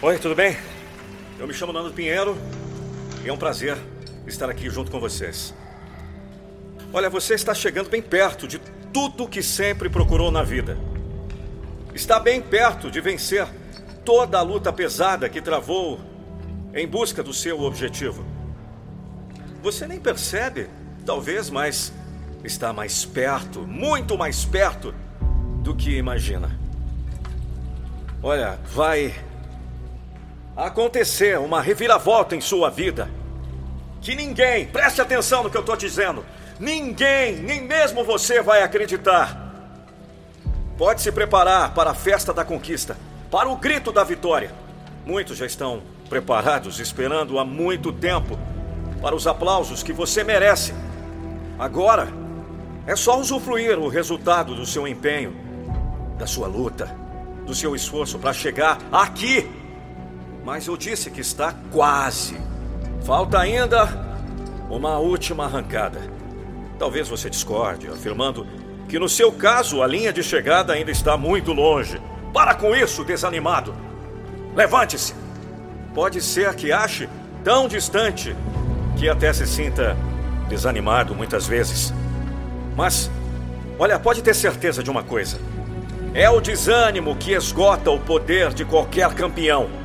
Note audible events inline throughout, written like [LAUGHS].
Oi, tudo bem? Eu me chamo Nando Pinheiro e é um prazer estar aqui junto com vocês. Olha, você está chegando bem perto de tudo que sempre procurou na vida. Está bem perto de vencer toda a luta pesada que travou em busca do seu objetivo. Você nem percebe, talvez, mas está mais perto, muito mais perto do que imagina. Olha, vai acontecer uma reviravolta em sua vida. Que ninguém, preste atenção no que eu estou dizendo, ninguém, nem mesmo você vai acreditar. Pode se preparar para a festa da conquista, para o grito da vitória. Muitos já estão preparados, esperando há muito tempo para os aplausos que você merece. Agora, é só usufruir o resultado do seu empenho, da sua luta, do seu esforço para chegar aqui. Mas eu disse que está quase. Falta ainda uma última arrancada. Talvez você discorde, afirmando que no seu caso a linha de chegada ainda está muito longe. Para com isso, desanimado. Levante-se. Pode ser que ache tão distante que até se sinta desanimado muitas vezes. Mas, olha, pode ter certeza de uma coisa: é o desânimo que esgota o poder de qualquer campeão.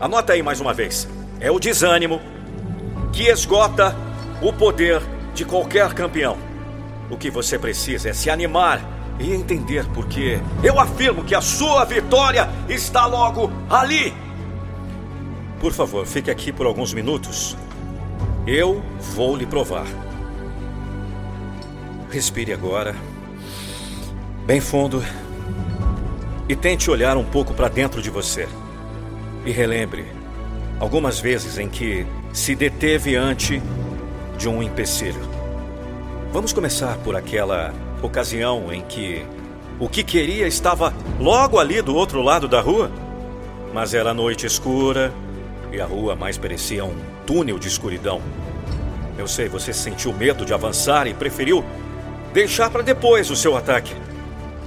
Anota aí mais uma vez: é o desânimo que esgota o poder de qualquer campeão. O que você precisa é se animar e entender porque eu afirmo que a sua vitória está logo ali. Por favor, fique aqui por alguns minutos eu vou lhe provar. Respire agora, bem fundo, e tente olhar um pouco para dentro de você. E relembre algumas vezes em que se deteve ante de um empecilho. Vamos começar por aquela ocasião em que o que queria estava logo ali do outro lado da rua, mas era noite escura e a rua mais parecia um túnel de escuridão. Eu sei, você sentiu medo de avançar e preferiu deixar para depois o seu ataque.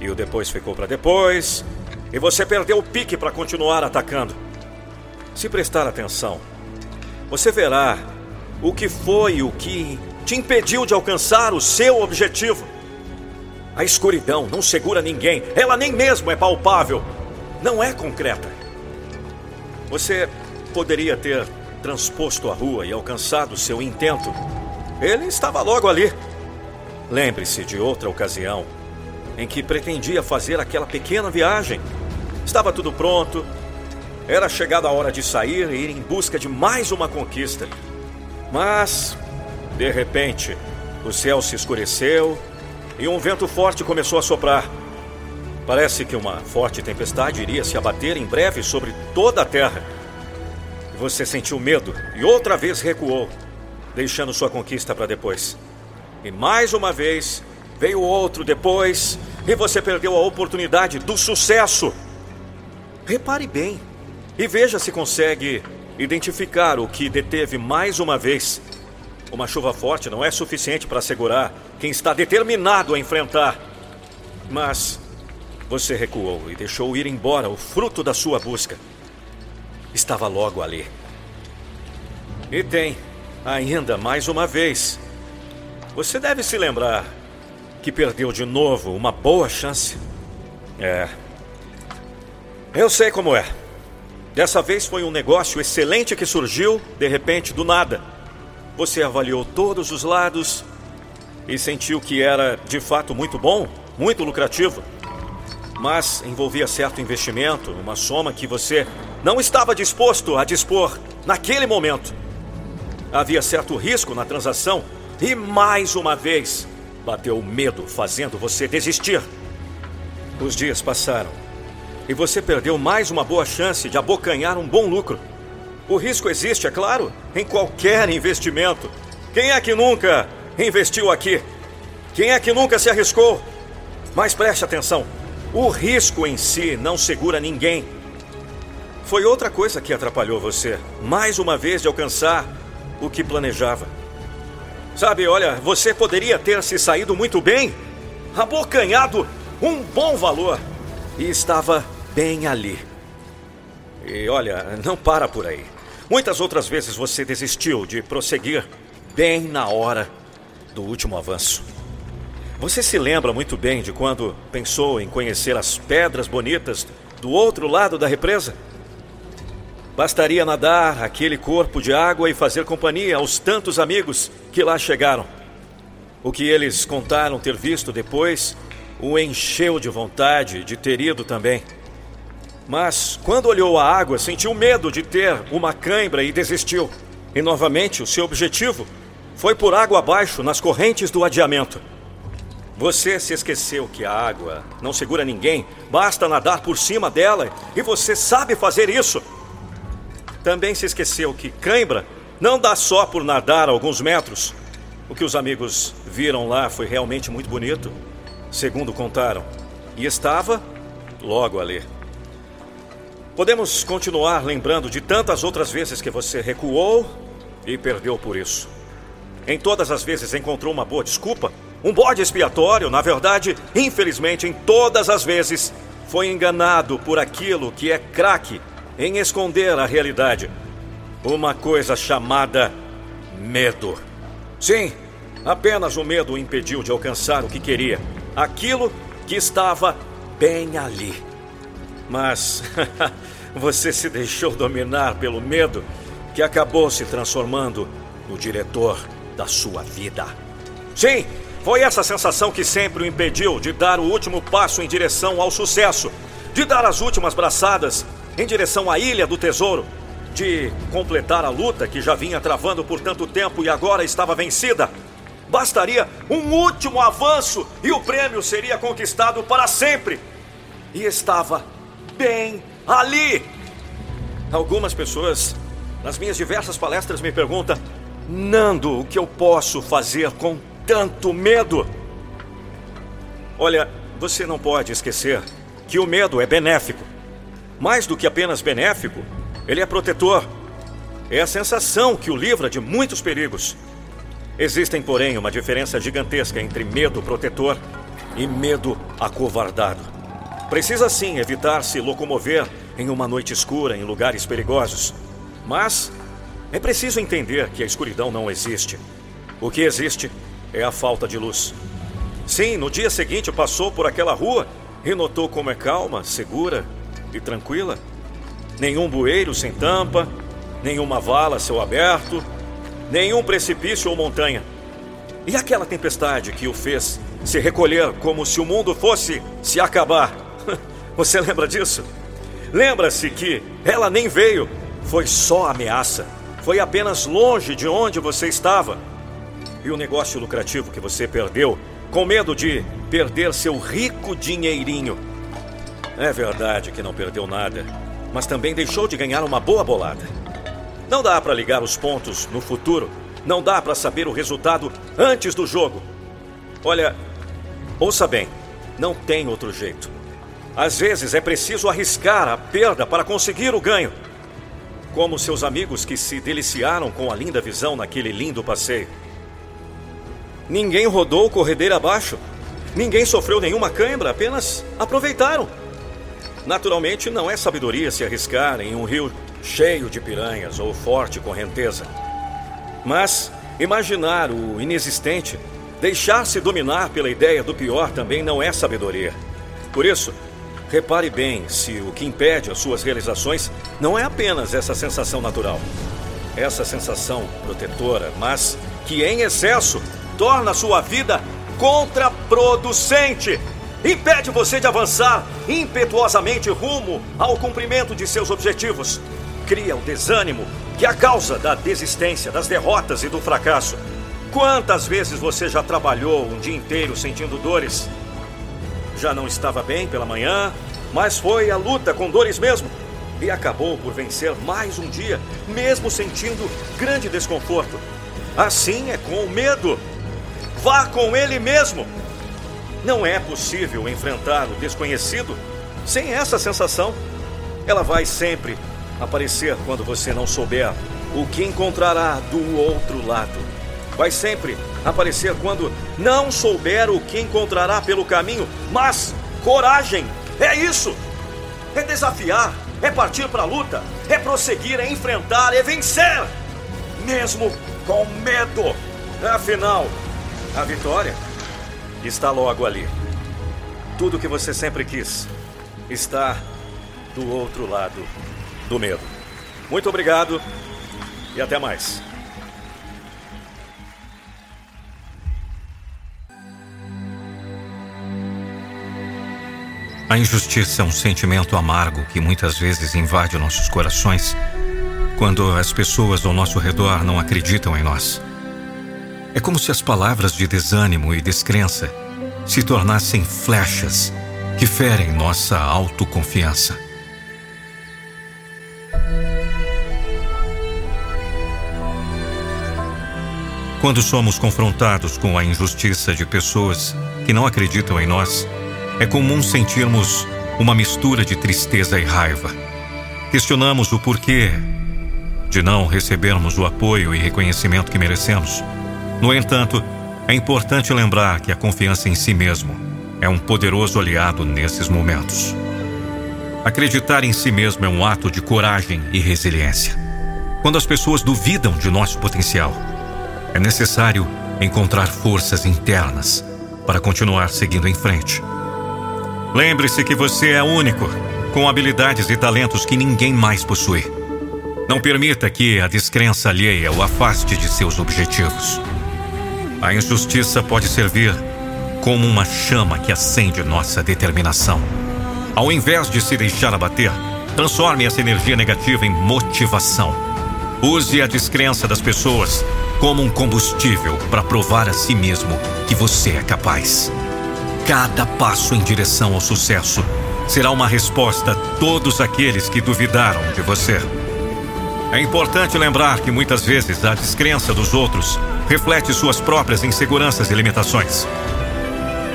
E o depois ficou para depois, e você perdeu o pique para continuar atacando. Se prestar atenção, você verá o que foi o que te impediu de alcançar o seu objetivo. A escuridão não segura ninguém, ela nem mesmo é palpável, não é concreta. Você poderia ter transposto a rua e alcançado seu intento. Ele estava logo ali. Lembre-se de outra ocasião em que pretendia fazer aquela pequena viagem. Estava tudo pronto. Era chegada a hora de sair e ir em busca de mais uma conquista. Mas, de repente, o céu se escureceu e um vento forte começou a soprar. Parece que uma forte tempestade iria se abater em breve sobre toda a terra. Você sentiu medo e outra vez recuou, deixando sua conquista para depois. E mais uma vez veio outro depois e você perdeu a oportunidade do sucesso. Repare bem e veja se consegue identificar o que deteve mais uma vez. Uma chuva forte não é suficiente para segurar quem está determinado a enfrentar. Mas você recuou e deixou ir embora o fruto da sua busca estava logo ali. E tem, ainda mais uma vez. Você deve se lembrar que perdeu de novo uma boa chance. É. Eu sei como é. Dessa vez foi um negócio excelente que surgiu, de repente, do nada. Você avaliou todos os lados e sentiu que era de fato muito bom, muito lucrativo. Mas envolvia certo investimento, uma soma que você não estava disposto a dispor naquele momento. Havia certo risco na transação e, mais uma vez, bateu o medo, fazendo você desistir. Os dias passaram e você perdeu mais uma boa chance de abocanhar um bom lucro. O risco existe, é claro, em qualquer investimento. Quem é que nunca investiu aqui? Quem é que nunca se arriscou? Mas preste atenção: o risco em si não segura ninguém. Foi outra coisa que atrapalhou você, mais uma vez, de alcançar o que planejava. Sabe, olha, você poderia ter se saído muito bem, abocanhado um bom valor, e estava bem ali. E olha, não para por aí. Muitas outras vezes você desistiu de prosseguir bem na hora do último avanço. Você se lembra muito bem de quando pensou em conhecer as pedras bonitas do outro lado da represa? Bastaria nadar aquele corpo de água e fazer companhia aos tantos amigos que lá chegaram. O que eles contaram ter visto depois o encheu de vontade de ter ido também. Mas, quando olhou a água, sentiu medo de ter uma cãibra e desistiu. E novamente, o seu objetivo foi por água abaixo nas correntes do adiamento. Você se esqueceu que a água não segura ninguém, basta nadar por cima dela e você sabe fazer isso. Também se esqueceu que cãibra não dá só por nadar alguns metros. O que os amigos viram lá foi realmente muito bonito, segundo contaram, e estava logo ali. Podemos continuar lembrando de tantas outras vezes que você recuou e perdeu por isso. Em todas as vezes encontrou uma boa desculpa, um bode expiatório, na verdade, infelizmente, em todas as vezes, foi enganado por aquilo que é craque em esconder a realidade. Uma coisa chamada medo. Sim, apenas o medo o impediu de alcançar o que queria, aquilo que estava bem ali. Mas [LAUGHS] você se deixou dominar pelo medo que acabou se transformando no diretor da sua vida. Sim, foi essa sensação que sempre o impediu de dar o último passo em direção ao sucesso, de dar as últimas braçadas em direção à Ilha do Tesouro, de completar a luta que já vinha travando por tanto tempo e agora estava vencida. Bastaria um último avanço e o prêmio seria conquistado para sempre. E estava bem ali. Algumas pessoas, nas minhas diversas palestras, me perguntam Nando, o que eu posso fazer com tanto medo? Olha, você não pode esquecer que o medo é benéfico. Mais do que apenas benéfico, ele é protetor. É a sensação que o livra de muitos perigos. Existem, porém, uma diferença gigantesca entre medo protetor e medo acovardado. Precisa sim evitar se locomover em uma noite escura em lugares perigosos. Mas é preciso entender que a escuridão não existe. O que existe é a falta de luz. Sim, no dia seguinte passou por aquela rua e notou como é calma, segura e tranquila. Nenhum bueiro sem tampa, nenhuma vala céu aberto, nenhum precipício ou montanha. E aquela tempestade que o fez se recolher como se o mundo fosse se acabar. Você lembra disso? Lembra-se que ela nem veio, foi só ameaça foi apenas longe de onde você estava. E o negócio lucrativo que você perdeu, com medo de perder seu rico dinheirinho. É verdade que não perdeu nada, mas também deixou de ganhar uma boa bolada. Não dá para ligar os pontos no futuro, não dá para saber o resultado antes do jogo. Olha, ouça bem, não tem outro jeito. Às vezes é preciso arriscar a perda para conseguir o ganho como seus amigos que se deliciaram com a linda visão naquele lindo passeio. Ninguém rodou corredeira abaixo, ninguém sofreu nenhuma cãibra, apenas aproveitaram. Naturalmente, não é sabedoria se arriscar em um rio cheio de piranhas ou forte correnteza. Mas imaginar o inexistente, deixar-se dominar pela ideia do pior também não é sabedoria. Por isso, Repare bem se o que impede as suas realizações não é apenas essa sensação natural, essa sensação protetora, mas que em excesso torna a sua vida contraproducente. Impede você de avançar impetuosamente rumo ao cumprimento de seus objetivos. Cria o desânimo, que é a causa da desistência, das derrotas e do fracasso. Quantas vezes você já trabalhou um dia inteiro sentindo dores já não estava bem pela manhã, mas foi a luta com dores mesmo. E acabou por vencer mais um dia, mesmo sentindo grande desconforto. Assim é com o medo. Vá com ele mesmo. Não é possível enfrentar o desconhecido sem essa sensação. Ela vai sempre aparecer quando você não souber o que encontrará do outro lado. Vai sempre aparecer quando não souber o que encontrará pelo caminho, mas coragem, é isso! É desafiar é partir para a luta, é prosseguir, é enfrentar, é vencer, mesmo com medo. Afinal, a vitória está logo ali. Tudo que você sempre quis está do outro lado do medo. Muito obrigado e até mais. A injustiça é um sentimento amargo que muitas vezes invade nossos corações quando as pessoas ao nosso redor não acreditam em nós. É como se as palavras de desânimo e descrença se tornassem flechas que ferem nossa autoconfiança. Quando somos confrontados com a injustiça de pessoas que não acreditam em nós, é comum sentirmos uma mistura de tristeza e raiva. Questionamos o porquê de não recebermos o apoio e reconhecimento que merecemos. No entanto, é importante lembrar que a confiança em si mesmo é um poderoso aliado nesses momentos. Acreditar em si mesmo é um ato de coragem e resiliência. Quando as pessoas duvidam de nosso potencial, é necessário encontrar forças internas para continuar seguindo em frente. Lembre-se que você é único, com habilidades e talentos que ninguém mais possui. Não permita que a descrença alheia o afaste de seus objetivos. A injustiça pode servir como uma chama que acende nossa determinação. Ao invés de se deixar abater, transforme essa energia negativa em motivação. Use a descrença das pessoas como um combustível para provar a si mesmo que você é capaz. Cada passo em direção ao sucesso será uma resposta a todos aqueles que duvidaram de você. É importante lembrar que muitas vezes a descrença dos outros reflete suas próprias inseguranças e limitações.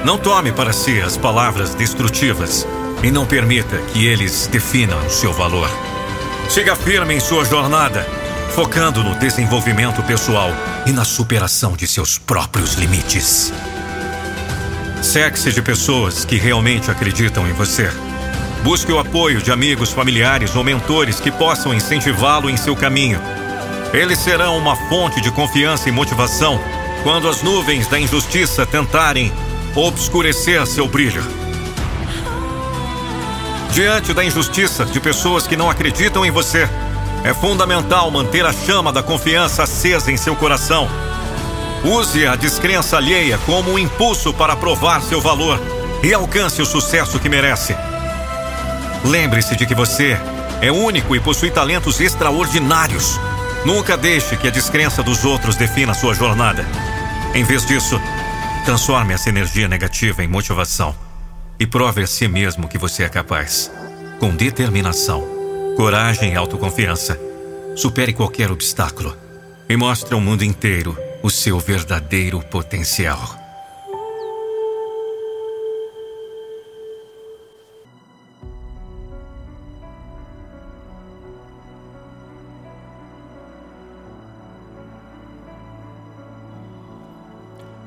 Não tome para si as palavras destrutivas e não permita que eles definam o seu valor. Siga firme em sua jornada, focando no desenvolvimento pessoal e na superação de seus próprios limites. Cerque-se de pessoas que realmente acreditam em você. Busque o apoio de amigos, familiares ou mentores que possam incentivá-lo em seu caminho. Eles serão uma fonte de confiança e motivação quando as nuvens da injustiça tentarem obscurecer seu brilho. Diante da injustiça de pessoas que não acreditam em você, é fundamental manter a chama da confiança acesa em seu coração Use a descrença alheia como um impulso para provar seu valor e alcance o sucesso que merece. Lembre-se de que você é único e possui talentos extraordinários. Nunca deixe que a descrença dos outros defina sua jornada. Em vez disso, transforme essa energia negativa em motivação e prove a si mesmo que você é capaz. Com determinação, coragem e autoconfiança, supere qualquer obstáculo e mostre ao mundo inteiro o seu verdadeiro potencial.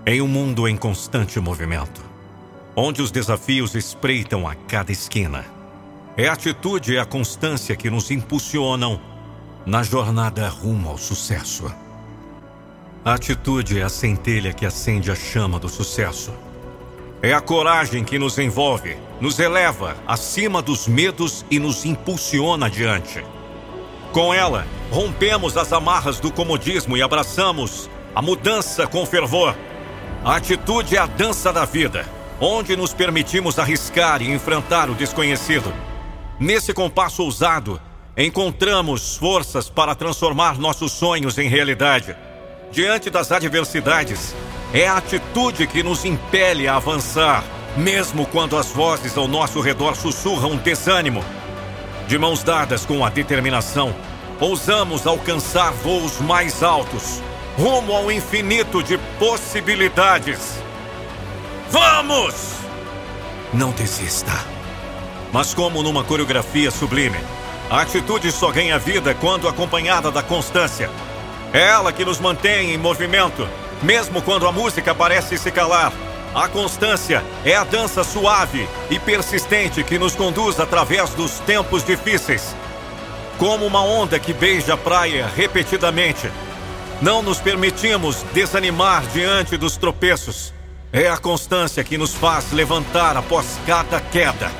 Em um mundo em constante movimento, onde os desafios espreitam a cada esquina, é a atitude e a constância que nos impulsionam na jornada rumo ao sucesso. A atitude é a centelha que acende a chama do sucesso. É a coragem que nos envolve, nos eleva acima dos medos e nos impulsiona adiante. Com ela, rompemos as amarras do comodismo e abraçamos a mudança com fervor. A atitude é a dança da vida, onde nos permitimos arriscar e enfrentar o desconhecido. Nesse compasso ousado, encontramos forças para transformar nossos sonhos em realidade diante das adversidades, é a atitude que nos impele a avançar, mesmo quando as vozes ao nosso redor sussurram desânimo. De mãos dadas com a determinação, ousamos alcançar voos mais altos, rumo ao infinito de possibilidades. Vamos! Não desista. Mas, como numa coreografia sublime, a atitude só ganha vida quando acompanhada da constância. É ela que nos mantém em movimento, mesmo quando a música parece se calar. A constância é a dança suave e persistente que nos conduz através dos tempos difíceis. Como uma onda que beija a praia repetidamente. Não nos permitimos desanimar diante dos tropeços. É a constância que nos faz levantar após cada queda,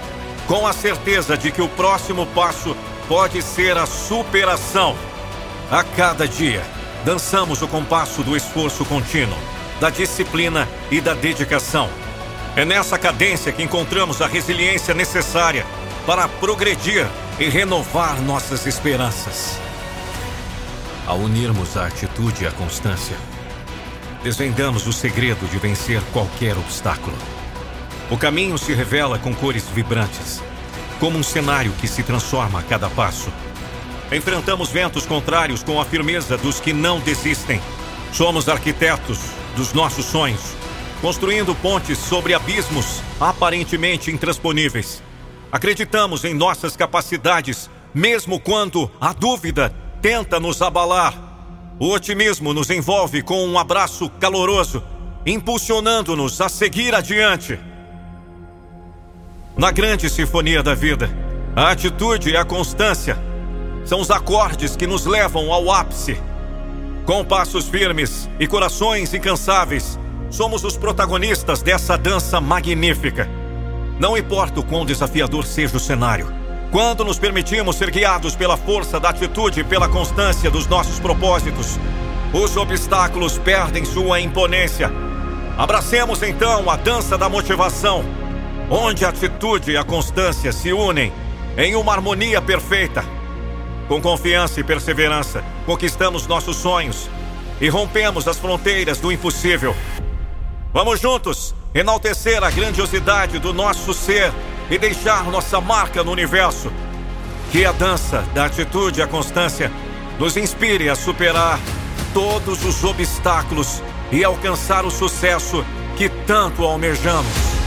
com a certeza de que o próximo passo pode ser a superação. A cada dia, dançamos o compasso do esforço contínuo da disciplina e da dedicação. É nessa cadência que encontramos a resiliência necessária para progredir e renovar nossas esperanças. Ao unirmos a atitude e a constância, desvendamos o segredo de vencer qualquer obstáculo. O caminho se revela com cores vibrantes, como um cenário que se transforma a cada passo. Enfrentamos ventos contrários com a firmeza dos que não desistem. Somos arquitetos dos nossos sonhos, construindo pontes sobre abismos aparentemente intransponíveis. Acreditamos em nossas capacidades, mesmo quando a dúvida tenta nos abalar. O otimismo nos envolve com um abraço caloroso, impulsionando-nos a seguir adiante. Na grande sinfonia da vida, a atitude e a constância são os acordes que nos levam ao ápice com passos firmes e corações incansáveis, somos os protagonistas dessa dança magnífica. Não importa o quão desafiador seja o cenário, quando nos permitimos ser guiados pela força da atitude e pela constância dos nossos propósitos, os obstáculos perdem sua imponência. Abracemos então a dança da motivação, onde a atitude e a constância se unem em uma harmonia perfeita. Com confiança e perseverança, conquistamos nossos sonhos e rompemos as fronteiras do impossível. Vamos juntos enaltecer a grandiosidade do nosso ser e deixar nossa marca no universo. Que a dança da atitude e a constância nos inspire a superar todos os obstáculos e alcançar o sucesso que tanto almejamos.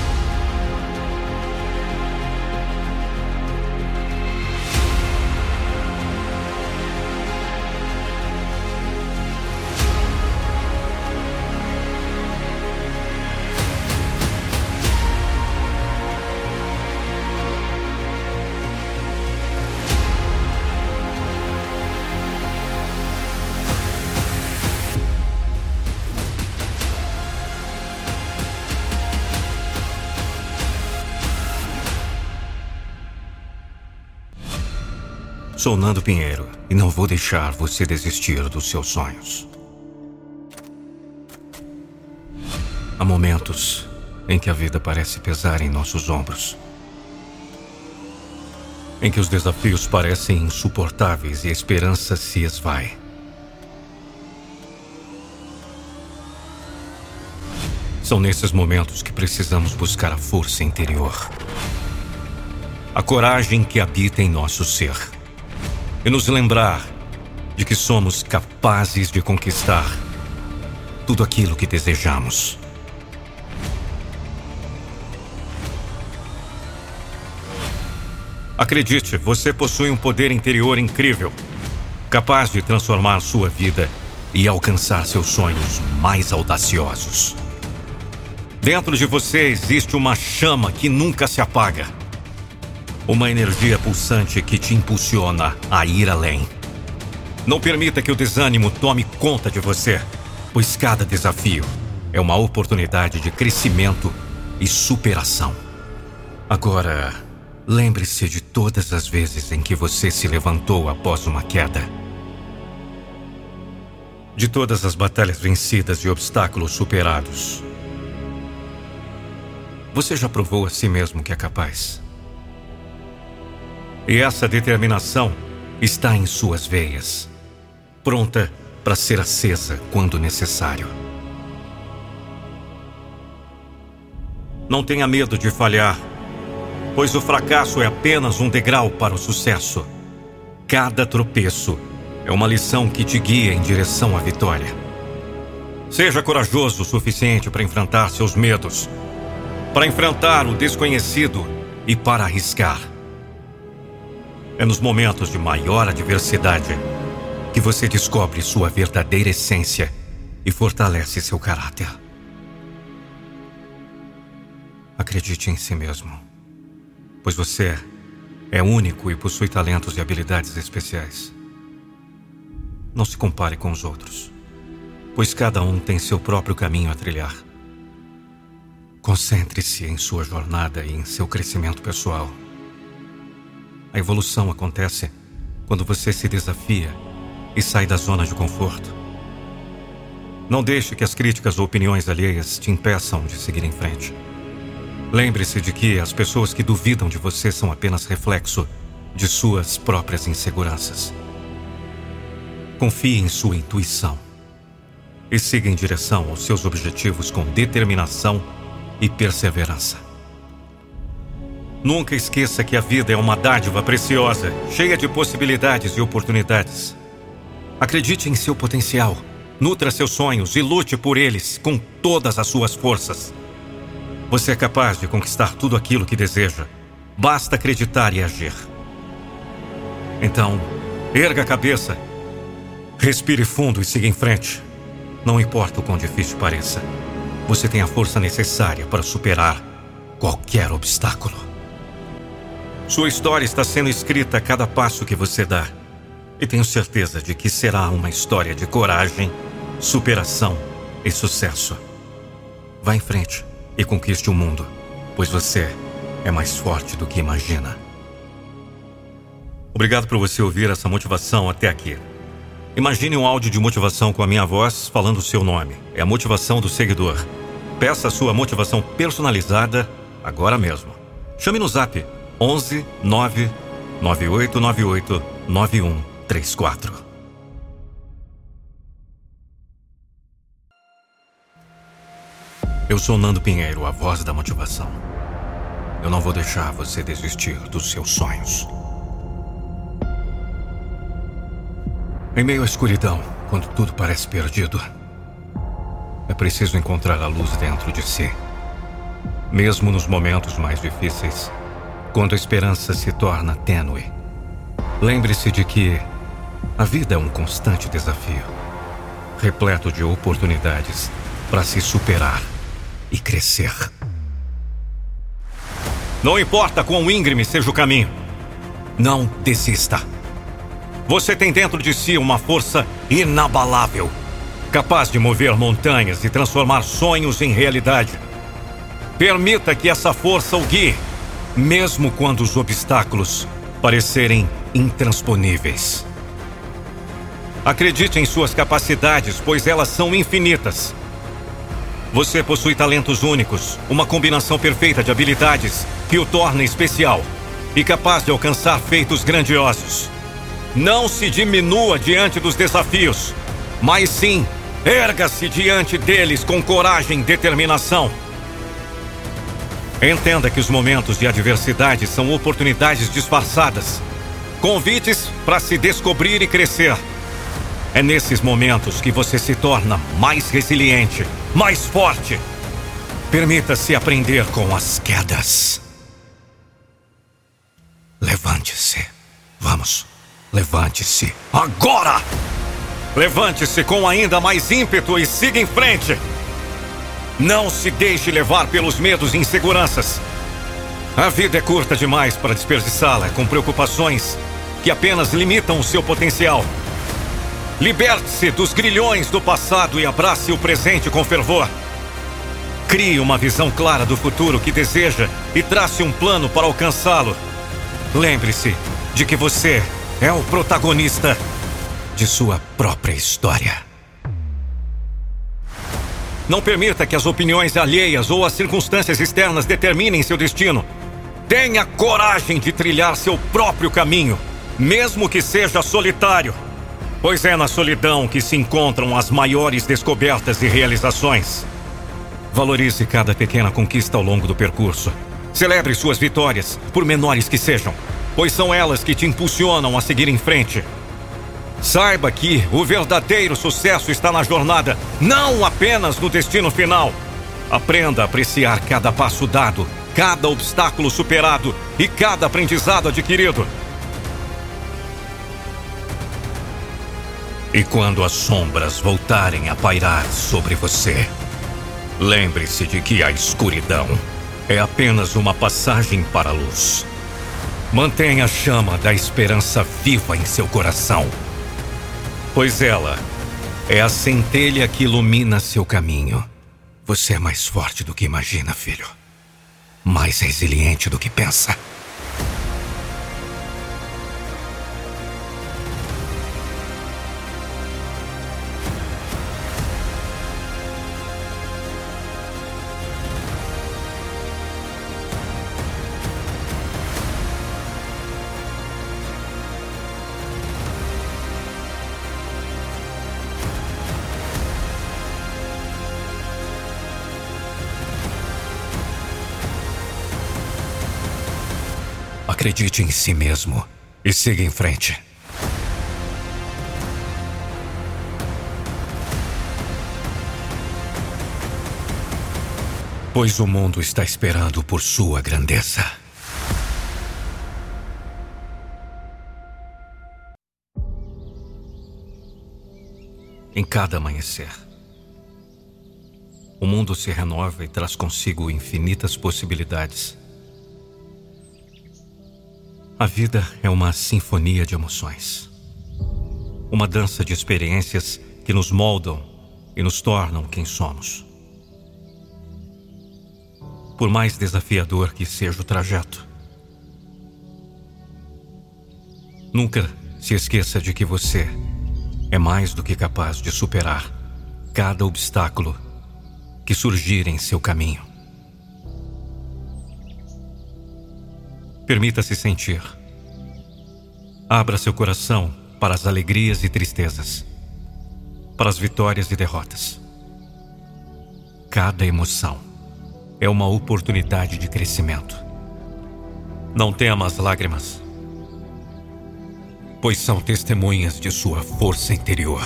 Sou Nando Pinheiro e não vou deixar você desistir dos seus sonhos. Há momentos em que a vida parece pesar em nossos ombros. Em que os desafios parecem insuportáveis e a esperança se esvai. São nesses momentos que precisamos buscar a força interior. A coragem que habita em nosso ser e nos lembrar de que somos capazes de conquistar tudo aquilo que desejamos. Acredite, você possui um poder interior incrível, capaz de transformar sua vida e alcançar seus sonhos mais audaciosos. Dentro de você existe uma chama que nunca se apaga uma energia pulsante que te impulsiona a ir além. Não permita que o desânimo tome conta de você, pois cada desafio é uma oportunidade de crescimento e superação. Agora, lembre-se de todas as vezes em que você se levantou após uma queda. De todas as batalhas vencidas e obstáculos superados. Você já provou a si mesmo que é capaz. E essa determinação está em suas veias, pronta para ser acesa quando necessário. Não tenha medo de falhar, pois o fracasso é apenas um degrau para o sucesso. Cada tropeço é uma lição que te guia em direção à vitória. Seja corajoso o suficiente para enfrentar seus medos, para enfrentar o desconhecido e para arriscar. É nos momentos de maior adversidade que você descobre sua verdadeira essência e fortalece seu caráter. Acredite em si mesmo, pois você é único e possui talentos e habilidades especiais. Não se compare com os outros, pois cada um tem seu próprio caminho a trilhar. Concentre-se em sua jornada e em seu crescimento pessoal. A evolução acontece quando você se desafia e sai da zona de conforto. Não deixe que as críticas ou opiniões alheias te impeçam de seguir em frente. Lembre-se de que as pessoas que duvidam de você são apenas reflexo de suas próprias inseguranças. Confie em sua intuição e siga em direção aos seus objetivos com determinação e perseverança. Nunca esqueça que a vida é uma dádiva preciosa, cheia de possibilidades e oportunidades. Acredite em seu potencial, nutra seus sonhos e lute por eles com todas as suas forças. Você é capaz de conquistar tudo aquilo que deseja. Basta acreditar e agir. Então, erga a cabeça, respire fundo e siga em frente. Não importa o quão difícil pareça, você tem a força necessária para superar qualquer obstáculo. Sua história está sendo escrita a cada passo que você dá. E tenho certeza de que será uma história de coragem, superação e sucesso. Vá em frente e conquiste o mundo, pois você é mais forte do que imagina. Obrigado por você ouvir essa motivação até aqui. Imagine um áudio de motivação com a minha voz falando o seu nome. É a motivação do seguidor. Peça a sua motivação personalizada agora mesmo. Chame no zap 11 9 9898 9134. Eu sou Nando Pinheiro, a voz da motivação. Eu não vou deixar você desistir dos seus sonhos. Em meio à escuridão, quando tudo parece perdido, é preciso encontrar a luz dentro de si. Mesmo nos momentos mais difíceis, quando a esperança se torna tênue. Lembre-se de que a vida é um constante desafio, repleto de oportunidades para se superar e crescer. Não importa quão íngreme seja o caminho, não desista. Você tem dentro de si uma força inabalável, capaz de mover montanhas e transformar sonhos em realidade. Permita que essa força o guie, mesmo quando os obstáculos parecerem intransponíveis. Acredite em suas capacidades, pois elas são infinitas. Você possui talentos únicos, uma combinação perfeita de habilidades que o torna especial e capaz de alcançar feitos grandiosos. Não se diminua diante dos desafios, mas sim erga-se diante deles com coragem e determinação. Entenda que os momentos de adversidade são oportunidades disfarçadas, convites para se descobrir e crescer. É nesses momentos que você se torna mais resiliente mais forte. Permita-se aprender com as quedas. Levante-se. Vamos. Levante-se. Agora! Levante-se com ainda mais ímpeto e siga em frente. Não se deixe levar pelos medos e inseguranças. A vida é curta demais para desperdiçá-la com preocupações que apenas limitam o seu potencial. Liberte-se dos grilhões do passado e abrace o presente com fervor. Crie uma visão clara do futuro que deseja e trace um plano para alcançá-lo. Lembre-se de que você é o protagonista de sua própria história. Não permita que as opiniões alheias ou as circunstâncias externas determinem seu destino. Tenha coragem de trilhar seu próprio caminho, mesmo que seja solitário. Pois é na solidão que se encontram as maiores descobertas e realizações. Valorize cada pequena conquista ao longo do percurso. Celebre suas vitórias, por menores que sejam, pois são elas que te impulsionam a seguir em frente. Saiba que o verdadeiro sucesso está na jornada, não apenas no destino final. Aprenda a apreciar cada passo dado, cada obstáculo superado e cada aprendizado adquirido. E quando as sombras voltarem a pairar sobre você, lembre-se de que a escuridão é apenas uma passagem para a luz. Mantenha a chama da esperança viva em seu coração, pois ela é a centelha que ilumina seu caminho. Você é mais forte do que imagina, filho. Mais resiliente do que pensa. Acredite em si mesmo e siga em frente. Pois o mundo está esperando por sua grandeza. Em cada amanhecer, o mundo se renova e traz consigo infinitas possibilidades a vida é uma sinfonia de emoções. Uma dança de experiências que nos moldam e nos tornam quem somos. Por mais desafiador que seja o trajeto, nunca se esqueça de que você é mais do que capaz de superar cada obstáculo que surgir em seu caminho. Permita-se sentir. Abra seu coração para as alegrias e tristezas, para as vitórias e derrotas. Cada emoção é uma oportunidade de crescimento. Não tema as lágrimas, pois são testemunhas de sua força interior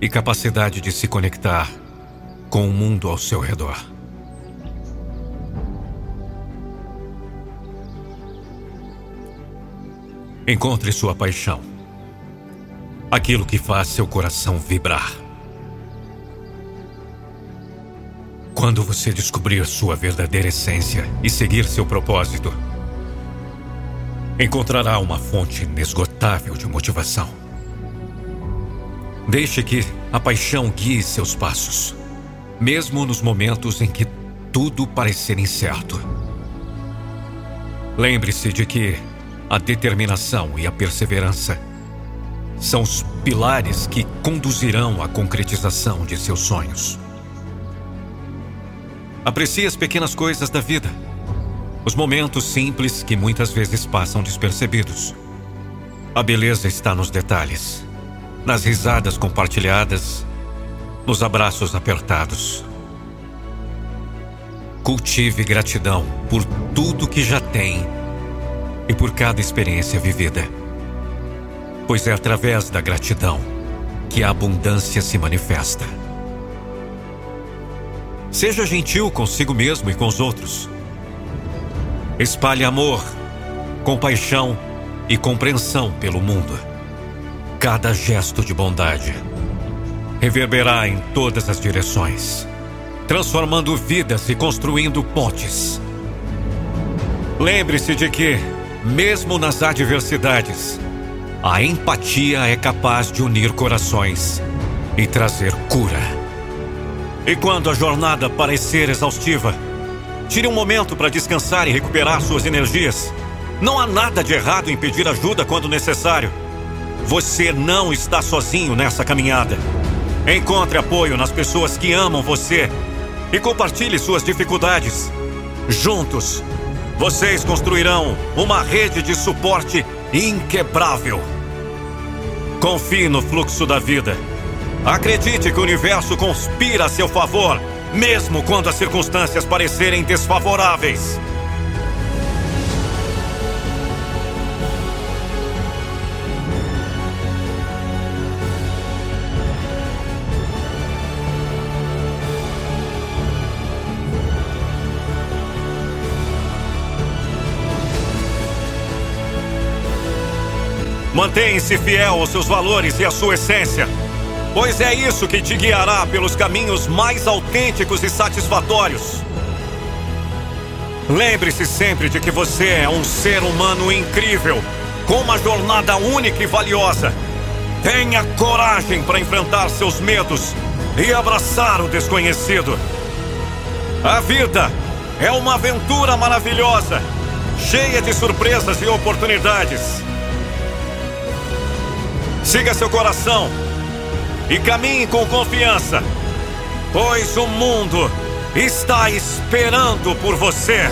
e capacidade de se conectar com o mundo ao seu redor. Encontre sua paixão. Aquilo que faz seu coração vibrar. Quando você descobrir sua verdadeira essência e seguir seu propósito, encontrará uma fonte inesgotável de motivação. Deixe que a paixão guie seus passos, mesmo nos momentos em que tudo parecer incerto. Lembre-se de que a determinação e a perseverança são os pilares que conduzirão à concretização de seus sonhos. Aprecie as pequenas coisas da vida, os momentos simples que muitas vezes passam despercebidos. A beleza está nos detalhes, nas risadas compartilhadas, nos abraços apertados. Cultive gratidão por tudo que já tem e por cada experiência vivida. Pois é através da gratidão que a abundância se manifesta. Seja gentil consigo mesmo e com os outros. Espalhe amor, compaixão e compreensão pelo mundo. Cada gesto de bondade reverberará em todas as direções, transformando vidas e construindo pontes. Lembre-se de que mesmo nas adversidades, a empatia é capaz de unir corações e trazer cura. E quando a jornada parecer exaustiva, tire um momento para descansar e recuperar suas energias. Não há nada de errado em pedir ajuda quando necessário. Você não está sozinho nessa caminhada. Encontre apoio nas pessoas que amam você e compartilhe suas dificuldades. Juntos, vocês construirão uma rede de suporte inquebrável. Confie no fluxo da vida. Acredite que o universo conspira a seu favor, mesmo quando as circunstâncias parecerem desfavoráveis. Mantenha-se fiel aos seus valores e à sua essência, pois é isso que te guiará pelos caminhos mais autênticos e satisfatórios. Lembre-se sempre de que você é um ser humano incrível, com uma jornada única e valiosa. Tenha coragem para enfrentar seus medos e abraçar o desconhecido. A vida é uma aventura maravilhosa, cheia de surpresas e oportunidades. Siga seu coração e caminhe com confiança, pois o mundo está esperando por você.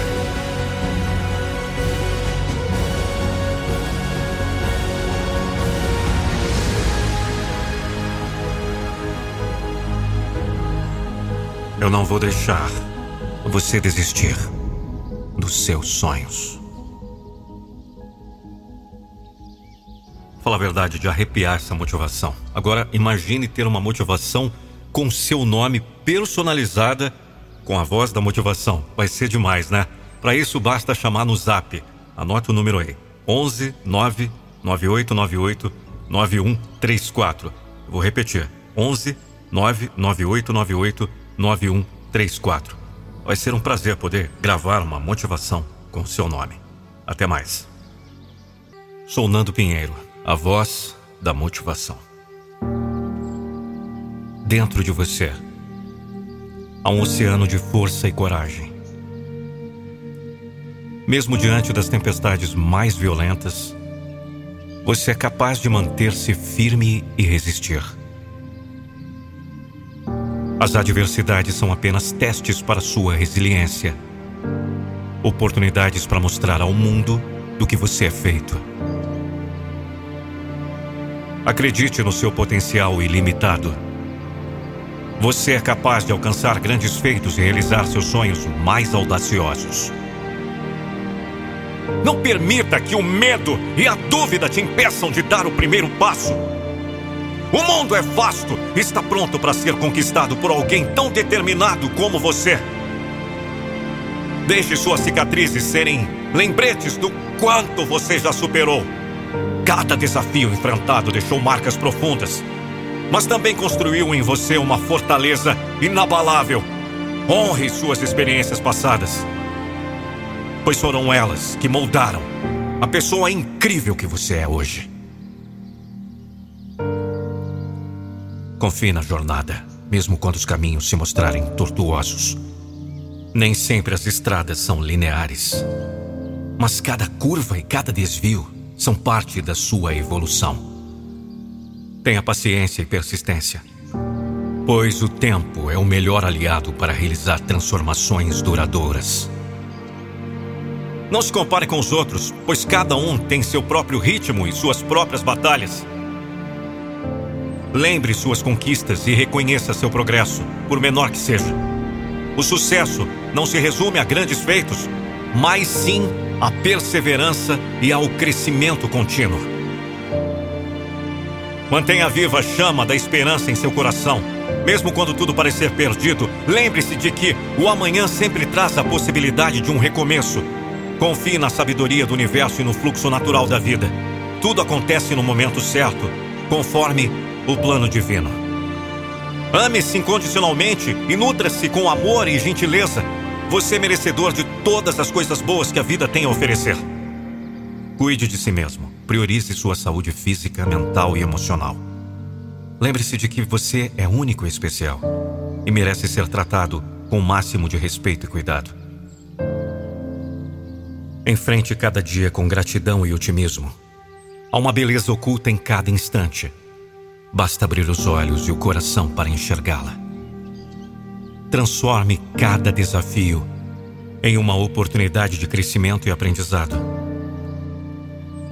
Eu não vou deixar você desistir dos seus sonhos. Fala a verdade, de arrepiar essa motivação. Agora, imagine ter uma motivação com seu nome personalizada com a voz da motivação. Vai ser demais, né? Para isso, basta chamar no zap. Anote o número aí: 11 9 9898 9134. Vou repetir: 11 9 9898 9134. Vai ser um prazer poder gravar uma motivação com seu nome. Até mais. Sou Nando Pinheiro, a voz da motivação. Dentro de você a um oceano de força e coragem. Mesmo diante das tempestades mais violentas, você é capaz de manter-se firme e resistir. As adversidades são apenas testes para sua resiliência, oportunidades para mostrar ao mundo do que você é feito. Acredite no seu potencial ilimitado você é capaz de alcançar grandes feitos e realizar seus sonhos mais audaciosos. Não permita que o medo e a dúvida te impeçam de dar o primeiro passo. O mundo é vasto e está pronto para ser conquistado por alguém tão determinado como você. Deixe suas cicatrizes serem lembretes do quanto você já superou. Cada desafio enfrentado deixou marcas profundas mas também construiu em você uma fortaleza inabalável. Honre suas experiências passadas, pois foram elas que moldaram a pessoa incrível que você é hoje. Confie na jornada, mesmo quando os caminhos se mostrarem tortuosos. Nem sempre as estradas são lineares, mas cada curva e cada desvio são parte da sua evolução. Tenha paciência e persistência, pois o tempo é o melhor aliado para realizar transformações duradouras. Não se compare com os outros, pois cada um tem seu próprio ritmo e suas próprias batalhas. Lembre suas conquistas e reconheça seu progresso, por menor que seja. O sucesso não se resume a grandes feitos, mas sim à perseverança e ao crescimento contínuo. Mantenha viva a chama da esperança em seu coração. Mesmo quando tudo parecer perdido, lembre-se de que o amanhã sempre traz a possibilidade de um recomeço. Confie na sabedoria do universo e no fluxo natural da vida. Tudo acontece no momento certo, conforme o plano divino. Ame-se incondicionalmente e nutra-se com amor e gentileza. Você é merecedor de todas as coisas boas que a vida tem a oferecer. Cuide de si mesmo. Priorize sua saúde física, mental e emocional. Lembre-se de que você é único e especial e merece ser tratado com o máximo de respeito e cuidado. Enfrente cada dia com gratidão e otimismo. Há uma beleza oculta em cada instante. Basta abrir os olhos e o coração para enxergá-la. Transforme cada desafio em uma oportunidade de crescimento e aprendizado.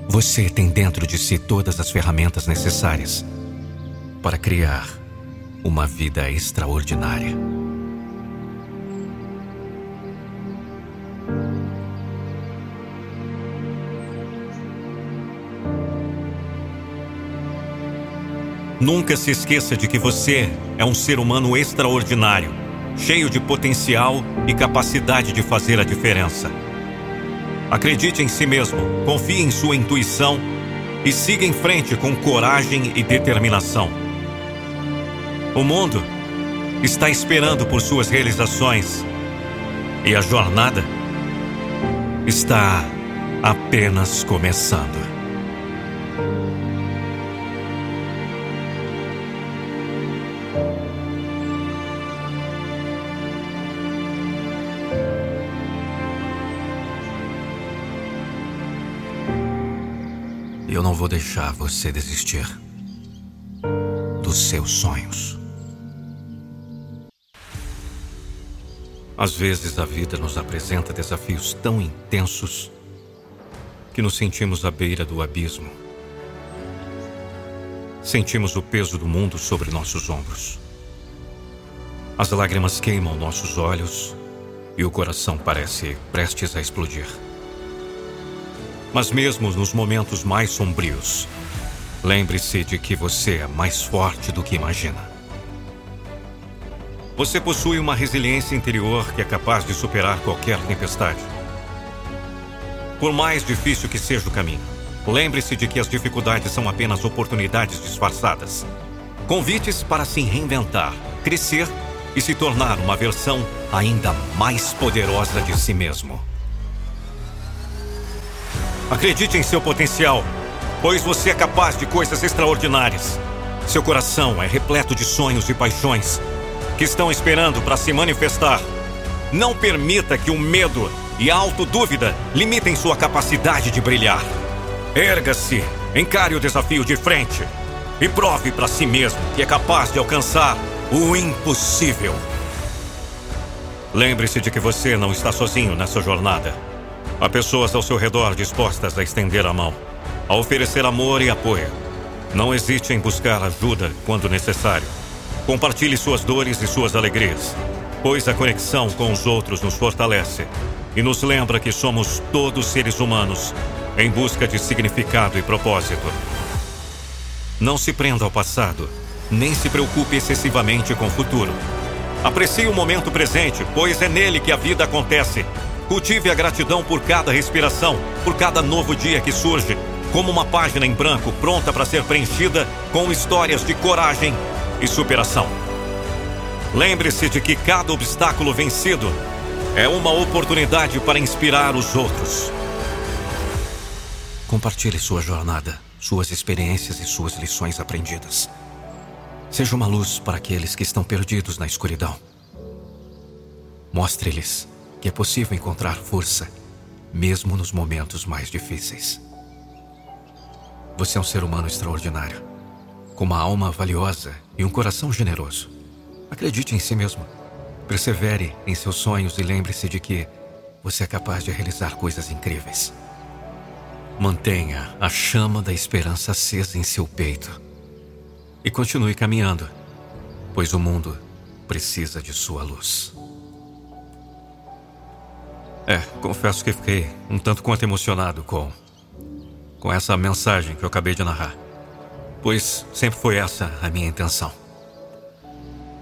Você tem dentro de si todas as ferramentas necessárias para criar uma vida extraordinária. Nunca se esqueça de que você é um ser humano extraordinário, cheio de potencial e capacidade de fazer a diferença. Acredite em si mesmo, confie em sua intuição e siga em frente com coragem e determinação. O mundo está esperando por suas realizações e a jornada está apenas começando. Vou deixar você desistir dos seus sonhos. Às vezes a vida nos apresenta desafios tão intensos que nos sentimos à beira do abismo. Sentimos o peso do mundo sobre nossos ombros. As lágrimas queimam nossos olhos e o coração parece prestes a explodir. Mas, mesmo nos momentos mais sombrios, lembre-se de que você é mais forte do que imagina. Você possui uma resiliência interior que é capaz de superar qualquer tempestade. Por mais difícil que seja o caminho, lembre-se de que as dificuldades são apenas oportunidades disfarçadas. Convites para se reinventar, crescer e se tornar uma versão ainda mais poderosa de si mesmo. Acredite em seu potencial, pois você é capaz de coisas extraordinárias. Seu coração é repleto de sonhos e paixões que estão esperando para se manifestar. Não permita que o medo e a autodúvida limitem sua capacidade de brilhar. Erga-se, encare o desafio de frente e prove para si mesmo que é capaz de alcançar o impossível. Lembre-se de que você não está sozinho nessa jornada. Há pessoas ao seu redor dispostas a estender a mão, a oferecer amor e apoio. Não hesite em buscar ajuda quando necessário. Compartilhe suas dores e suas alegrias, pois a conexão com os outros nos fortalece e nos lembra que somos todos seres humanos em busca de significado e propósito. Não se prenda ao passado, nem se preocupe excessivamente com o futuro. Aprecie o momento presente, pois é nele que a vida acontece. Cultive a gratidão por cada respiração, por cada novo dia que surge, como uma página em branco pronta para ser preenchida com histórias de coragem, e superação. Lembre-se de que cada obstáculo vencido é uma oportunidade para inspirar os outros. Compartilhe sua jornada, suas experiências e suas lições aprendidas. Seja uma luz para aqueles que estão perdidos na escuridão. Mostre-lhes que é possível encontrar força, mesmo nos momentos mais difíceis. Você é um ser humano extraordinário com uma alma valiosa e um coração generoso. Acredite em si mesmo. Persevere em seus sonhos e lembre-se de que você é capaz de realizar coisas incríveis. Mantenha a chama da esperança acesa em seu peito e continue caminhando, pois o mundo precisa de sua luz. É, confesso que fiquei um tanto quanto emocionado com com essa mensagem que eu acabei de narrar pois sempre foi essa a minha intenção.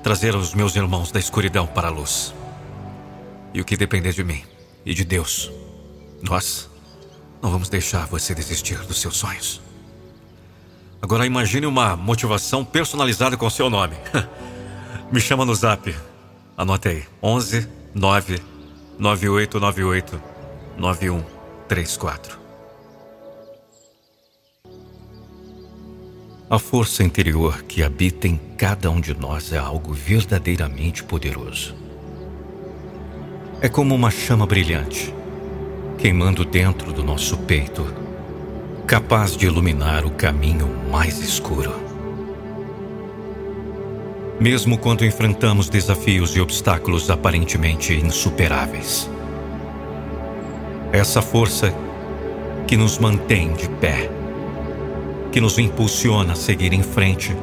Trazer os meus irmãos da escuridão para a luz. E o que depender de mim e de Deus, nós não vamos deixar você desistir dos seus sonhos. Agora imagine uma motivação personalizada com seu nome. [LAUGHS] Me chama no zap. Anote aí. 11 9 9898 9134. A força interior que habita em cada um de nós é algo verdadeiramente poderoso. É como uma chama brilhante, queimando dentro do nosso peito, capaz de iluminar o caminho mais escuro. Mesmo quando enfrentamos desafios e obstáculos aparentemente insuperáveis. Essa força que nos mantém de pé que nos impulsiona a seguir em frente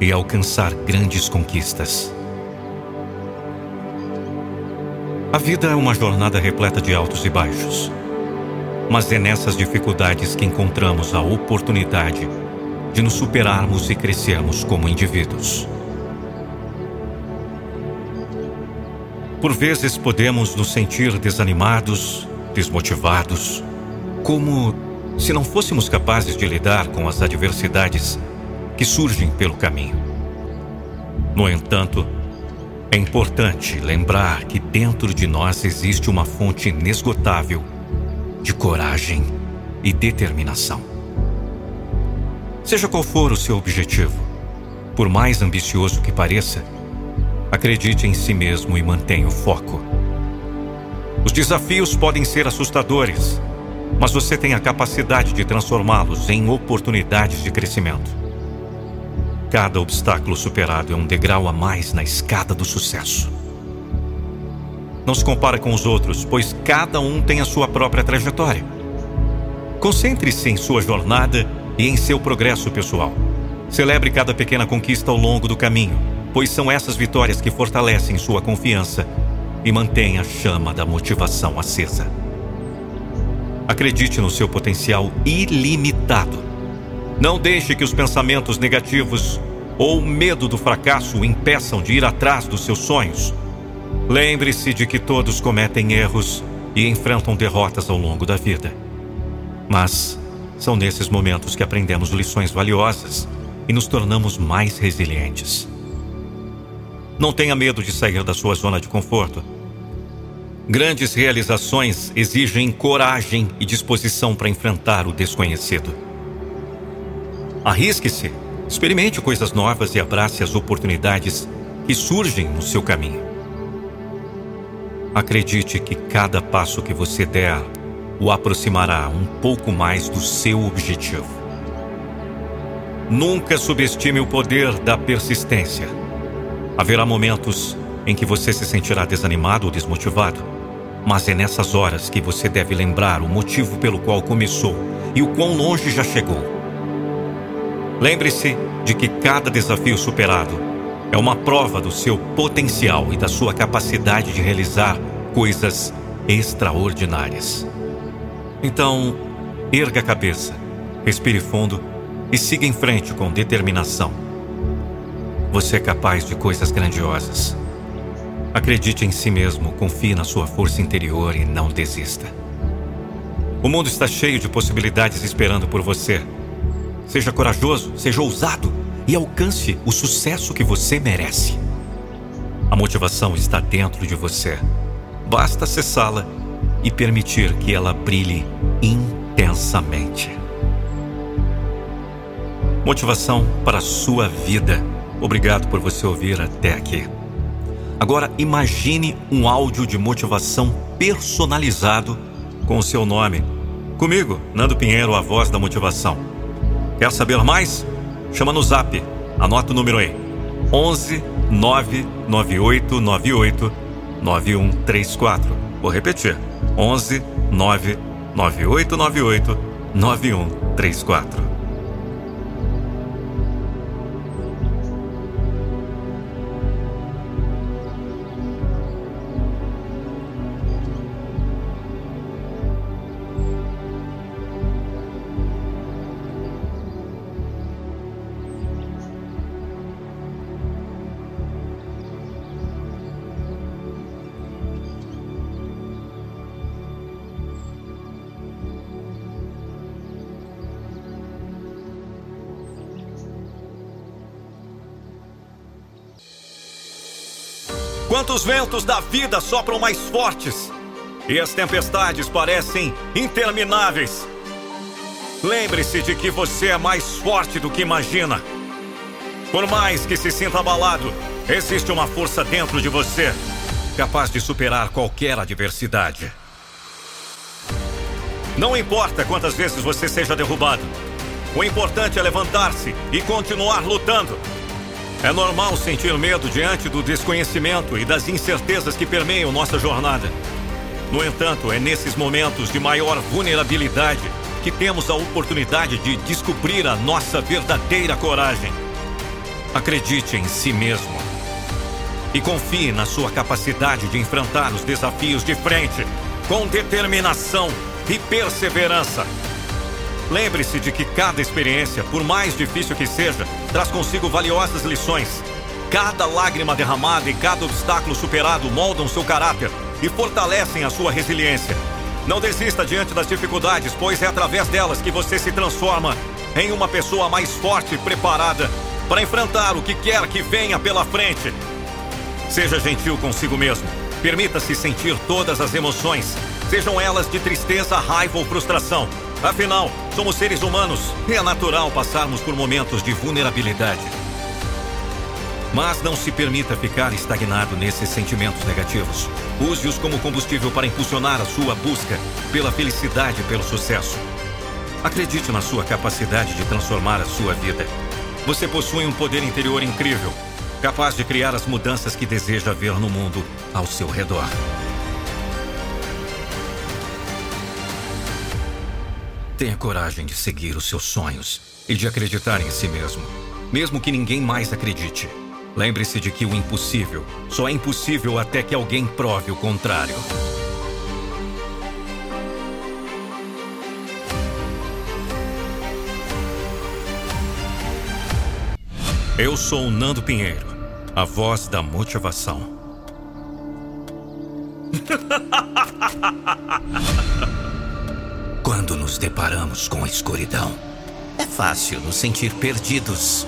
e alcançar grandes conquistas. A vida é uma jornada repleta de altos e baixos, mas é nessas dificuldades que encontramos a oportunidade de nos superarmos e crescermos como indivíduos. Por vezes podemos nos sentir desanimados, desmotivados, como se não fôssemos capazes de lidar com as adversidades que surgem pelo caminho. No entanto, é importante lembrar que dentro de nós existe uma fonte inesgotável de coragem e determinação. Seja qual for o seu objetivo, por mais ambicioso que pareça, acredite em si mesmo e mantenha o foco. Os desafios podem ser assustadores, mas você tem a capacidade de transformá-los em oportunidades de crescimento. Cada obstáculo superado é um degrau a mais na escada do sucesso. Não se compare com os outros, pois cada um tem a sua própria trajetória. Concentre-se em sua jornada e em seu progresso pessoal. Celebre cada pequena conquista ao longo do caminho, pois são essas vitórias que fortalecem sua confiança e mantêm a chama da motivação acesa. Acredite no seu potencial ilimitado. Não deixe que os pensamentos negativos ou o medo do fracasso o impeçam de ir atrás dos seus sonhos. Lembre-se de que todos cometem erros e enfrentam derrotas ao longo da vida. Mas são nesses momentos que aprendemos lições valiosas e nos tornamos mais resilientes. Não tenha medo de sair da sua zona de conforto. Grandes realizações exigem coragem e disposição para enfrentar o desconhecido. Arrisque-se, experimente coisas novas e abrace as oportunidades que surgem no seu caminho. Acredite que cada passo que você der o aproximará um pouco mais do seu objetivo. Nunca subestime o poder da persistência. Haverá momentos em que você se sentirá desanimado ou desmotivado, mas é nessas horas que você deve lembrar o motivo pelo qual começou e o quão longe já chegou. Lembre-se de que cada desafio superado é uma prova do seu potencial e da sua capacidade de realizar coisas extraordinárias. Então, erga a cabeça, respire fundo e siga em frente com determinação. Você é capaz de coisas grandiosas. Acredite em si mesmo, confie na sua força interior e não desista. O mundo está cheio de possibilidades esperando por você. Seja corajoso, seja ousado e alcance o sucesso que você merece. A motivação está dentro de você. Basta acessá-la e permitir que ela brilhe intensamente. Motivação para a sua vida. Obrigado por você ouvir até aqui. Agora imagine um áudio de motivação personalizado com o seu nome. Comigo, Nando Pinheiro, a voz da motivação. Quer saber mais? Chama no zap. Anota o número aí. 11 99898 9134. Vou repetir. 11 99898 9134. Ventos da vida sopram mais fortes e as tempestades parecem intermináveis. Lembre-se de que você é mais forte do que imagina. Por mais que se sinta abalado, existe uma força dentro de você capaz de superar qualquer adversidade. Não importa quantas vezes você seja derrubado, o importante é levantar-se e continuar lutando. É normal sentir medo diante do desconhecimento e das incertezas que permeiam nossa jornada. No entanto, é nesses momentos de maior vulnerabilidade que temos a oportunidade de descobrir a nossa verdadeira coragem. Acredite em si mesmo e confie na sua capacidade de enfrentar os desafios de frente com determinação e perseverança. Lembre-se de que cada experiência, por mais difícil que seja, traz consigo valiosas lições. Cada lágrima derramada e cada obstáculo superado moldam seu caráter e fortalecem a sua resiliência. Não desista diante das dificuldades, pois é através delas que você se transforma em uma pessoa mais forte e preparada para enfrentar o que quer que venha pela frente. Seja gentil consigo mesmo. Permita-se sentir todas as emoções sejam elas de tristeza, raiva ou frustração. Afinal, somos seres humanos e é natural passarmos por momentos de vulnerabilidade. Mas não se permita ficar estagnado nesses sentimentos negativos. Use-os como combustível para impulsionar a sua busca pela felicidade e pelo sucesso. Acredite na sua capacidade de transformar a sua vida. Você possui um poder interior incrível, capaz de criar as mudanças que deseja ver no mundo ao seu redor. Tenha coragem de seguir os seus sonhos e de acreditar em si mesmo, mesmo que ninguém mais acredite. Lembre-se de que o impossível só é impossível até que alguém prove o contrário. Eu sou o Nando Pinheiro, a voz da motivação. [LAUGHS] Quando nos deparamos com a escuridão, é fácil nos sentir perdidos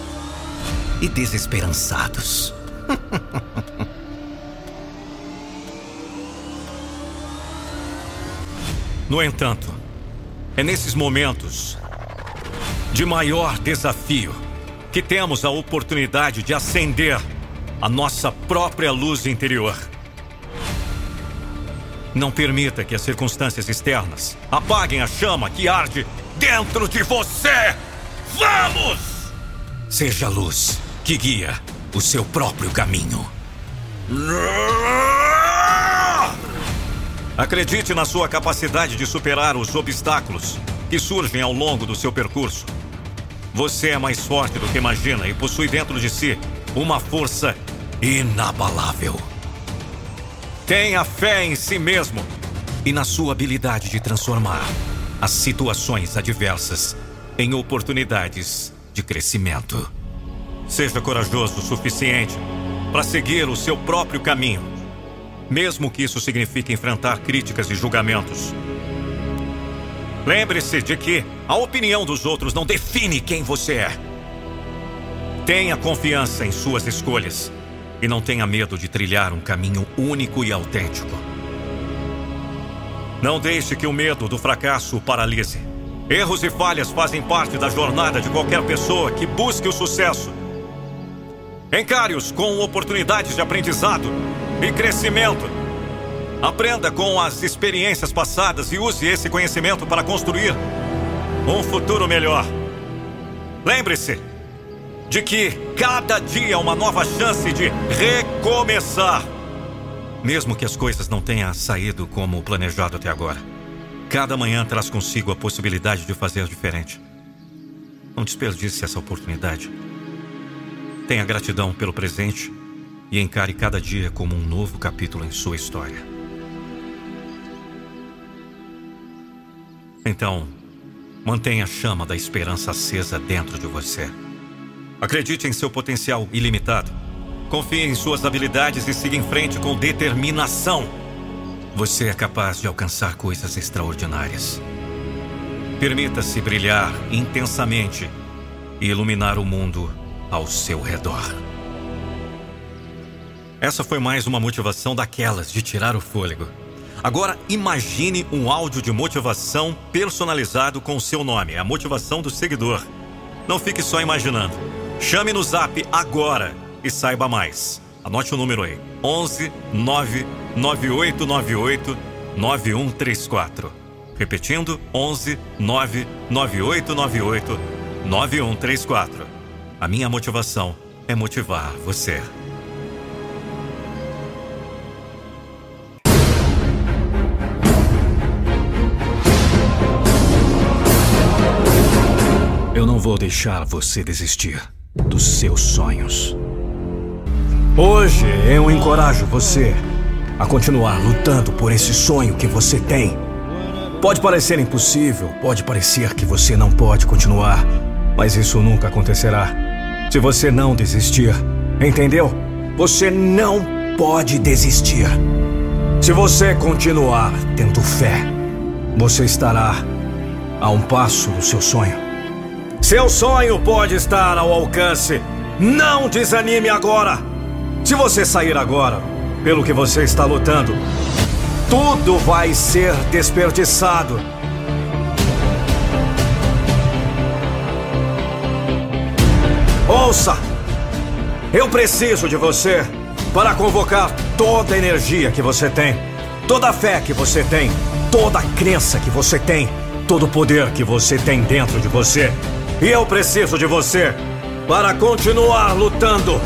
e desesperançados. [LAUGHS] no entanto, é nesses momentos de maior desafio que temos a oportunidade de acender a nossa própria luz interior. Não permita que as circunstâncias externas apaguem a chama que arde dentro de você! Vamos! Seja a luz que guia o seu próprio caminho. Acredite na sua capacidade de superar os obstáculos que surgem ao longo do seu percurso. Você é mais forte do que imagina e possui dentro de si uma força inabalável. Tenha fé em si mesmo e na sua habilidade de transformar as situações adversas em oportunidades de crescimento. Seja corajoso o suficiente para seguir o seu próprio caminho, mesmo que isso signifique enfrentar críticas e julgamentos. Lembre-se de que a opinião dos outros não define quem você é. Tenha confiança em suas escolhas e não tenha medo de trilhar um caminho único e autêntico. Não deixe que o medo do fracasso o paralise. Erros e falhas fazem parte da jornada de qualquer pessoa que busque o sucesso. Encare-os com oportunidades de aprendizado e crescimento. Aprenda com as experiências passadas e use esse conhecimento para construir um futuro melhor. Lembre-se de que cada dia é uma nova chance de recomeçar. Mesmo que as coisas não tenham saído como planejado até agora, cada manhã traz consigo a possibilidade de fazer diferente. Não desperdice essa oportunidade. Tenha gratidão pelo presente e encare cada dia como um novo capítulo em sua história. Então, mantenha a chama da esperança acesa dentro de você. Acredite em seu potencial ilimitado. Confie em suas habilidades e siga em frente com determinação. Você é capaz de alcançar coisas extraordinárias. Permita-se brilhar intensamente e iluminar o mundo ao seu redor. Essa foi mais uma motivação daquelas de tirar o fôlego. Agora imagine um áudio de motivação personalizado com o seu nome, a motivação do seguidor. Não fique só imaginando. Chame no Zap agora e saiba mais. Anote o número aí: 11 99898 9134. Repetindo: 11 99898 9134. A minha motivação é motivar você. Eu não vou deixar você desistir dos seus sonhos. Hoje eu encorajo você a continuar lutando por esse sonho que você tem. Pode parecer impossível, pode parecer que você não pode continuar, mas isso nunca acontecerá. Se você não desistir, entendeu? Você não pode desistir. Se você continuar tendo fé, você estará a um passo do seu sonho. Seu sonho pode estar ao alcance. Não desanime agora. Se você sair agora, pelo que você está lutando, tudo vai ser desperdiçado. Ouça! Eu preciso de você para convocar toda a energia que você tem, toda a fé que você tem, toda a crença que você tem, todo o poder que você tem dentro de você. E eu preciso de você para continuar lutando.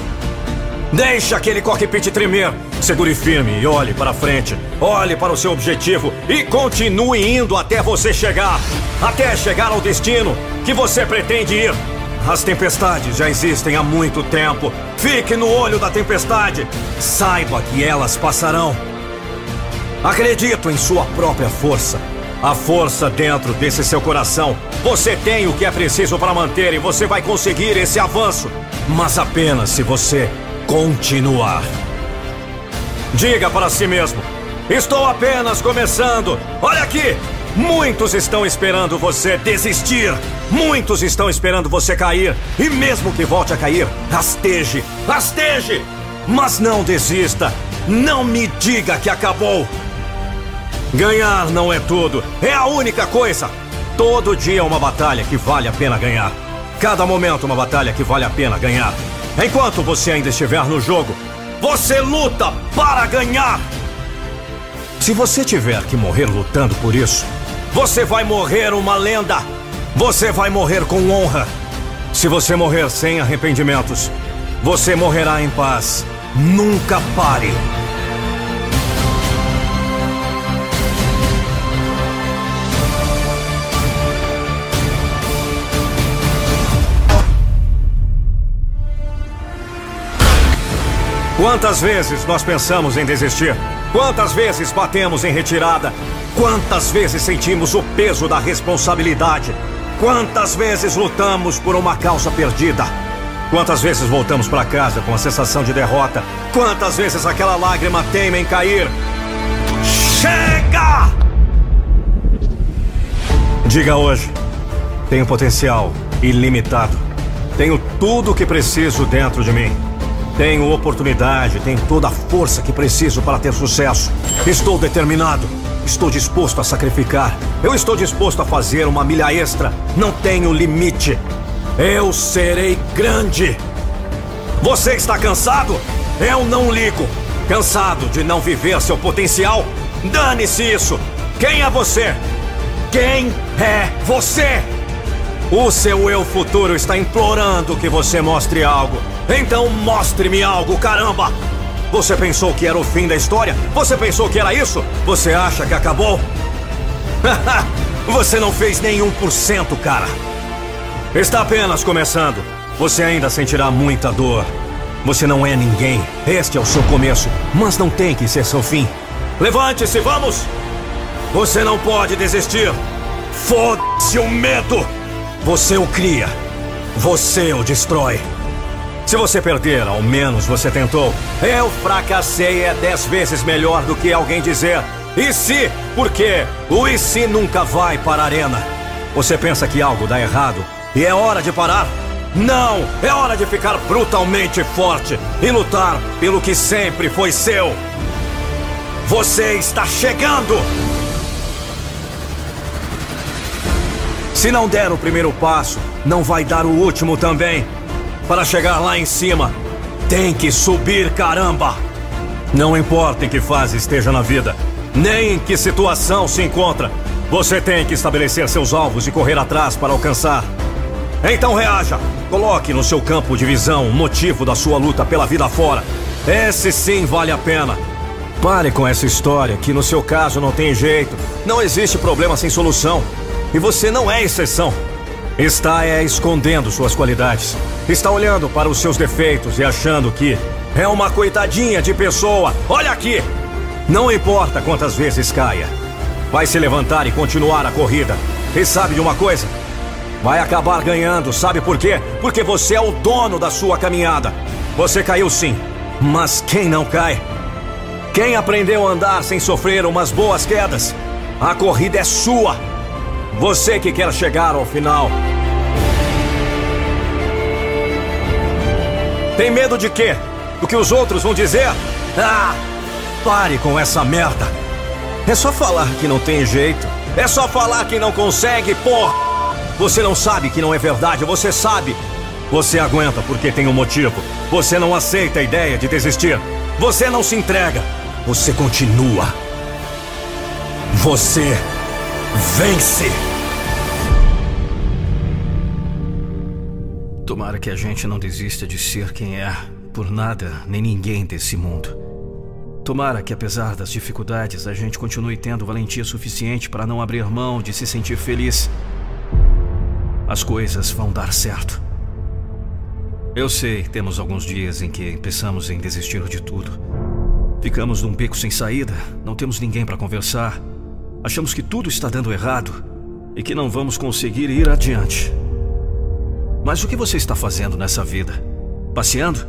Deixe aquele cockpit tremer. Segure firme e olhe para frente. Olhe para o seu objetivo e continue indo até você chegar. Até chegar ao destino que você pretende ir. As tempestades já existem há muito tempo. Fique no olho da tempestade. Saiba que elas passarão. Acredito em sua própria força. A força dentro desse seu coração. Você tem o que é preciso para manter e você vai conseguir esse avanço. Mas apenas se você continuar. Diga para si mesmo: Estou apenas começando. Olha aqui! Muitos estão esperando você desistir. Muitos estão esperando você cair. E mesmo que volte a cair, rasteje, rasteje. Mas não desista. Não me diga que acabou. Ganhar não é tudo. É a única coisa. Todo dia é uma batalha que vale a pena ganhar. Cada momento uma batalha que vale a pena ganhar. Enquanto você ainda estiver no jogo, você luta para ganhar. Se você tiver que morrer lutando por isso, você vai morrer uma lenda. Você vai morrer com honra. Se você morrer sem arrependimentos, você morrerá em paz. Nunca pare. Quantas vezes nós pensamos em desistir? Quantas vezes batemos em retirada? Quantas vezes sentimos o peso da responsabilidade? Quantas vezes lutamos por uma causa perdida? Quantas vezes voltamos para casa com a sensação de derrota? Quantas vezes aquela lágrima teima em cair? Chega! Diga hoje: tenho potencial ilimitado. Tenho tudo o que preciso dentro de mim. Tenho oportunidade, tenho toda a força que preciso para ter sucesso. Estou determinado. Estou disposto a sacrificar. Eu estou disposto a fazer uma milha extra. Não tenho limite. Eu serei grande. Você está cansado? Eu não ligo. Cansado de não viver seu potencial? Dane-se isso. Quem é você? Quem é você? O seu eu futuro está implorando que você mostre algo. Então mostre-me algo, caramba! Você pensou que era o fim da história? Você pensou que era isso? Você acha que acabou? [LAUGHS] Você não fez nenhum por cento, cara. Está apenas começando. Você ainda sentirá muita dor. Você não é ninguém. Este é o seu começo, mas não tem que ser seu fim. Levante-se, vamos! Você não pode desistir. Foda-se o medo! Você o cria. Você o destrói. Se você perder, ao menos você tentou. Eu fracassei é dez vezes melhor do que alguém dizer. E se? Porque o e se nunca vai para a arena. Você pensa que algo dá errado e é hora de parar? Não! É hora de ficar brutalmente forte e lutar pelo que sempre foi seu. Você está chegando! Se não der o primeiro passo, não vai dar o último também. Para chegar lá em cima, tem que subir, caramba! Não importa em que fase esteja na vida, nem em que situação se encontra, você tem que estabelecer seus alvos e correr atrás para alcançar. Então reaja! Coloque no seu campo de visão o motivo da sua luta pela vida fora. Esse sim vale a pena. Pare com essa história que no seu caso não tem jeito. Não existe problema sem solução. E você não é exceção. Está é escondendo suas qualidades. Está olhando para os seus defeitos e achando que é uma coitadinha de pessoa. Olha aqui! Não importa quantas vezes caia. Vai se levantar e continuar a corrida. E sabe de uma coisa? Vai acabar ganhando, sabe por quê? Porque você é o dono da sua caminhada. Você caiu sim, mas quem não cai? Quem aprendeu a andar sem sofrer umas boas quedas? A corrida é sua. Você que quer chegar ao final. Tem medo de quê? Do que os outros vão dizer? Ah! Pare com essa merda! É só falar que não tem jeito. É só falar que não consegue, porra! Você não sabe que não é verdade, você sabe. Você aguenta porque tem um motivo. Você não aceita a ideia de desistir. Você não se entrega. Você continua. Você vence. Tomara que a gente não desista de ser quem é, por nada nem ninguém desse mundo. Tomara que, apesar das dificuldades, a gente continue tendo valentia suficiente para não abrir mão de se sentir feliz. As coisas vão dar certo. Eu sei, temos alguns dias em que pensamos em desistir de tudo. Ficamos num beco sem saída, não temos ninguém para conversar. Achamos que tudo está dando errado e que não vamos conseguir ir adiante. Mas o que você está fazendo nessa vida? Passeando?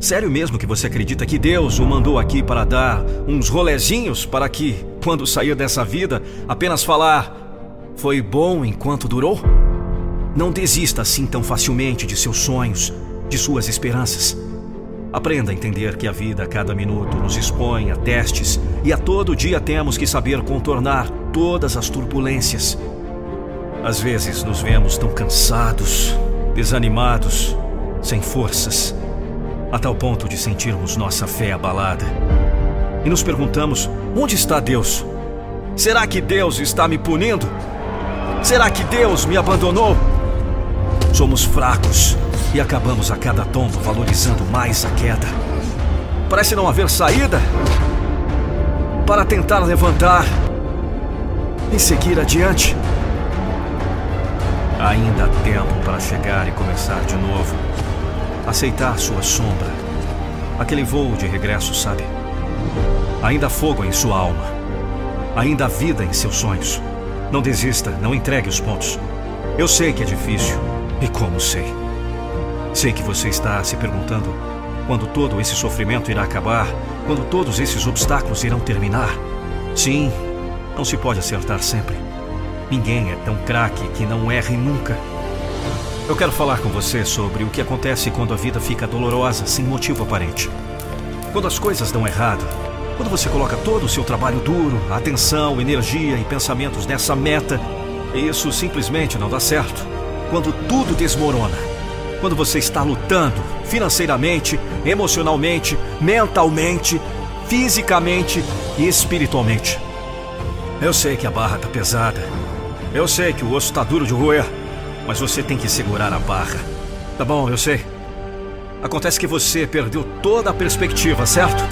Sério mesmo que você acredita que Deus o mandou aqui para dar uns rolezinhos para que, quando sair dessa vida, apenas falar: Foi bom enquanto durou? Não desista assim tão facilmente de seus sonhos, de suas esperanças. Aprenda a entender que a vida a cada minuto nos expõe a testes e a todo dia temos que saber contornar todas as turbulências. Às vezes nos vemos tão cansados, desanimados, sem forças a tal ponto de sentirmos nossa fé abalada. E nos perguntamos: onde está Deus? Será que Deus está me punindo? Será que Deus me abandonou? Somos fracos e acabamos a cada tombo valorizando mais a queda. Parece não haver saída para tentar levantar e seguir adiante. Ainda há tempo para chegar e começar de novo aceitar sua sombra. Aquele voo de regresso, sabe? Ainda há fogo em sua alma. Ainda há vida em seus sonhos. Não desista, não entregue os pontos. Eu sei que é difícil. E como sei? Sei que você está se perguntando quando todo esse sofrimento irá acabar, quando todos esses obstáculos irão terminar. Sim, não se pode acertar sempre. Ninguém é tão craque que não erre nunca. Eu quero falar com você sobre o que acontece quando a vida fica dolorosa sem motivo aparente. Quando as coisas dão errado, quando você coloca todo o seu trabalho duro, atenção, energia e pensamentos nessa meta, e isso simplesmente não dá certo. Quando tudo desmorona. Quando você está lutando financeiramente, emocionalmente, mentalmente, fisicamente e espiritualmente. Eu sei que a barra tá pesada. Eu sei que o osso tá duro de roer. Mas você tem que segurar a barra. Tá bom, eu sei. Acontece que você perdeu toda a perspectiva, certo?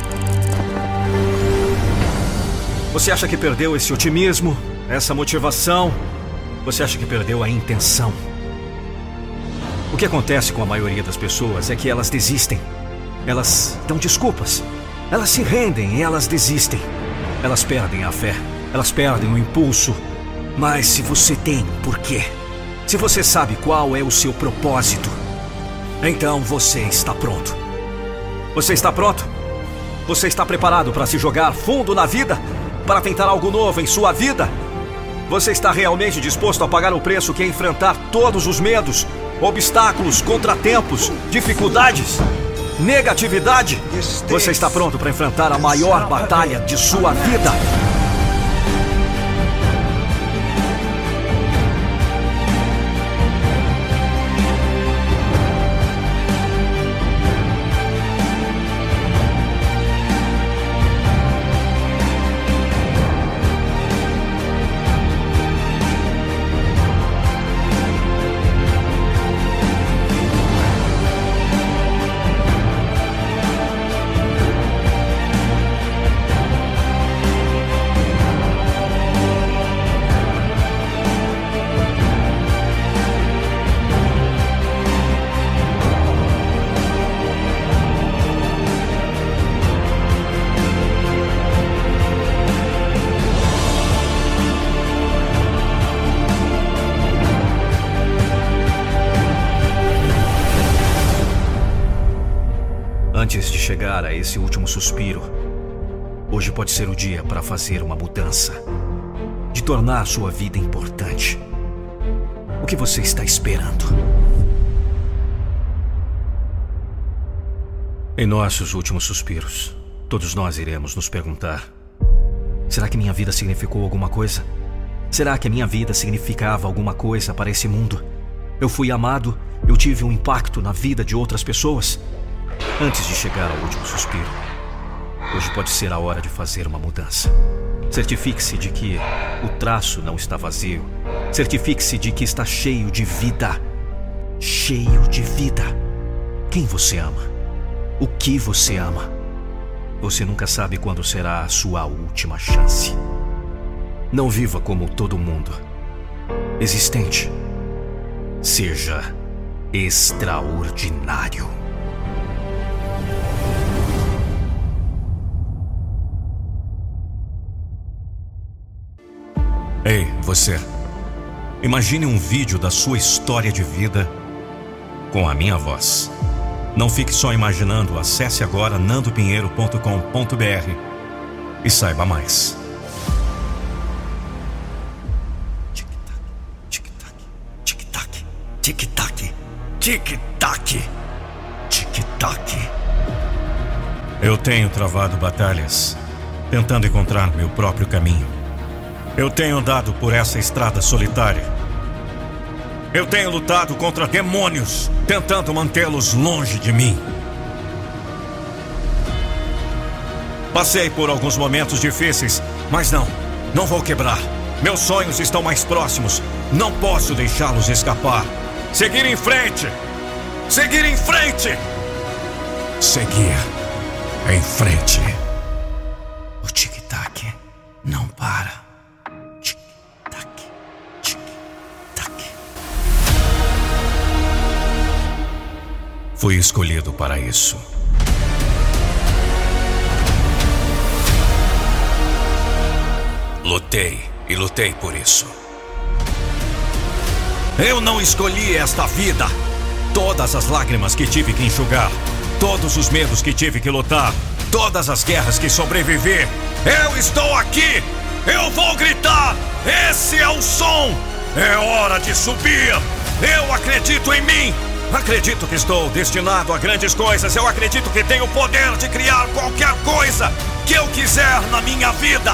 Você acha que perdeu esse otimismo, essa motivação? Você acha que perdeu a intenção? O que acontece com a maioria das pessoas é que elas desistem. Elas dão desculpas. Elas se rendem e elas desistem. Elas perdem a fé. Elas perdem o impulso. Mas se você tem um porquê, se você sabe qual é o seu propósito, então você está pronto. Você está pronto? Você está preparado para se jogar fundo na vida? Para tentar algo novo em sua vida? Você está realmente disposto a pagar o preço que é enfrentar todos os medos, obstáculos, contratempos, dificuldades, negatividade? Você está pronto para enfrentar a maior batalha de sua vida? Último suspiro, hoje pode ser o dia para fazer uma mudança, de tornar sua vida importante. O que você está esperando? Em nossos últimos suspiros, todos nós iremos nos perguntar: Será que minha vida significou alguma coisa? Será que a minha vida significava alguma coisa para esse mundo? Eu fui amado, eu tive um impacto na vida de outras pessoas? Antes de chegar ao último suspiro, hoje pode ser a hora de fazer uma mudança. Certifique-se de que o traço não está vazio. Certifique-se de que está cheio de vida. Cheio de vida. Quem você ama? O que você ama? Você nunca sabe quando será a sua última chance. Não viva como todo mundo. Existente. Seja extraordinário. Ei, você. Imagine um vídeo da sua história de vida com a minha voz. Não fique só imaginando, acesse agora nandopinheiro.com.br e saiba mais. Tic-tac, tic-tac, tic-tac, tic-tac, tic-tac. Eu tenho travado batalhas, tentando encontrar meu próprio caminho. Eu tenho andado por essa estrada solitária eu tenho lutado contra demônios, tentando mantê-los longe de mim. Passei por alguns momentos difíceis, mas não, não vou quebrar. Meus sonhos estão mais próximos. Não posso deixá-los escapar. Seguir em frente! Seguir em frente! Seguir em frente. O tic-tac não para. Fui escolhido para isso. Lutei e lutei por isso. Eu não escolhi esta vida. Todas as lágrimas que tive que enxugar, todos os medos que tive que lutar, todas as guerras que sobrevivi. Eu estou aqui! Eu vou gritar! Esse é o som! É hora de subir! Eu acredito em mim! Acredito que estou destinado a grandes coisas. Eu acredito que tenho o poder de criar qualquer coisa que eu quiser na minha vida.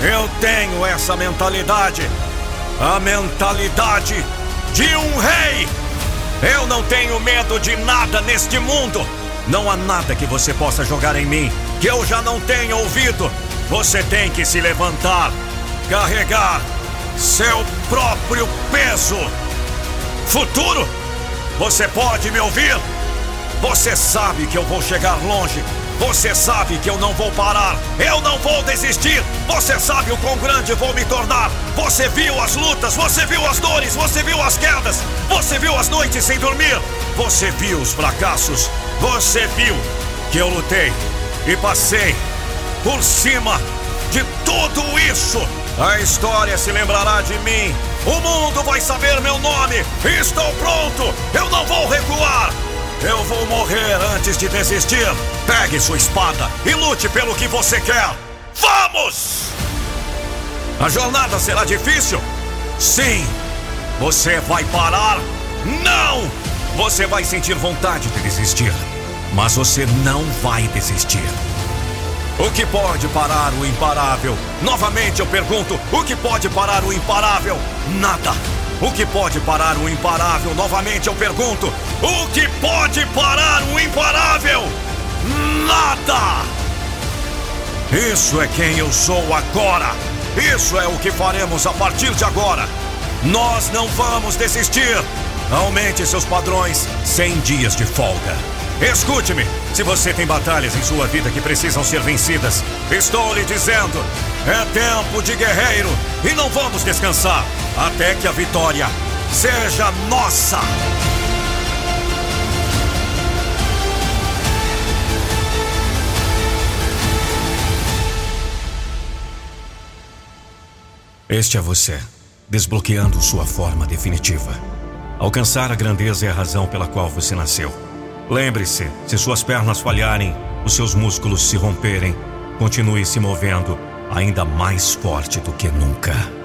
Eu tenho essa mentalidade. A mentalidade de um rei. Eu não tenho medo de nada neste mundo. Não há nada que você possa jogar em mim que eu já não tenha ouvido. Você tem que se levantar, carregar seu próprio peso. Futuro você pode me ouvir? Você sabe que eu vou chegar longe. Você sabe que eu não vou parar. Eu não vou desistir. Você sabe o quão grande vou me tornar. Você viu as lutas, você viu as dores, você viu as quedas, você viu as noites sem dormir. Você viu os fracassos. Você viu que eu lutei e passei por cima de tudo isso. A história se lembrará de mim o mundo vai saber meu nome! Estou pronto! Eu não vou recuar! Eu vou morrer antes de desistir! Pegue sua espada e lute pelo que você quer! Vamos! A jornada será difícil? Sim! Você vai parar? Não! Você vai sentir vontade de desistir, mas você não vai desistir. O que pode parar o imparável? Novamente eu pergunto: o que pode parar o imparável? Nada. O que pode parar o imparável? Novamente eu pergunto: o que pode parar o imparável? Nada! Isso é quem eu sou agora. Isso é o que faremos a partir de agora. Nós não vamos desistir. Aumente seus padrões 100 dias de folga. Escute-me. Se você tem batalhas em sua vida que precisam ser vencidas, estou lhe dizendo: é tempo de guerreiro e não vamos descansar até que a vitória seja nossa. Este é você, desbloqueando sua forma definitiva. Alcançar a grandeza é a razão pela qual você nasceu. Lembre-se: se suas pernas falharem, os seus músculos se romperem, continue se movendo ainda mais forte do que nunca.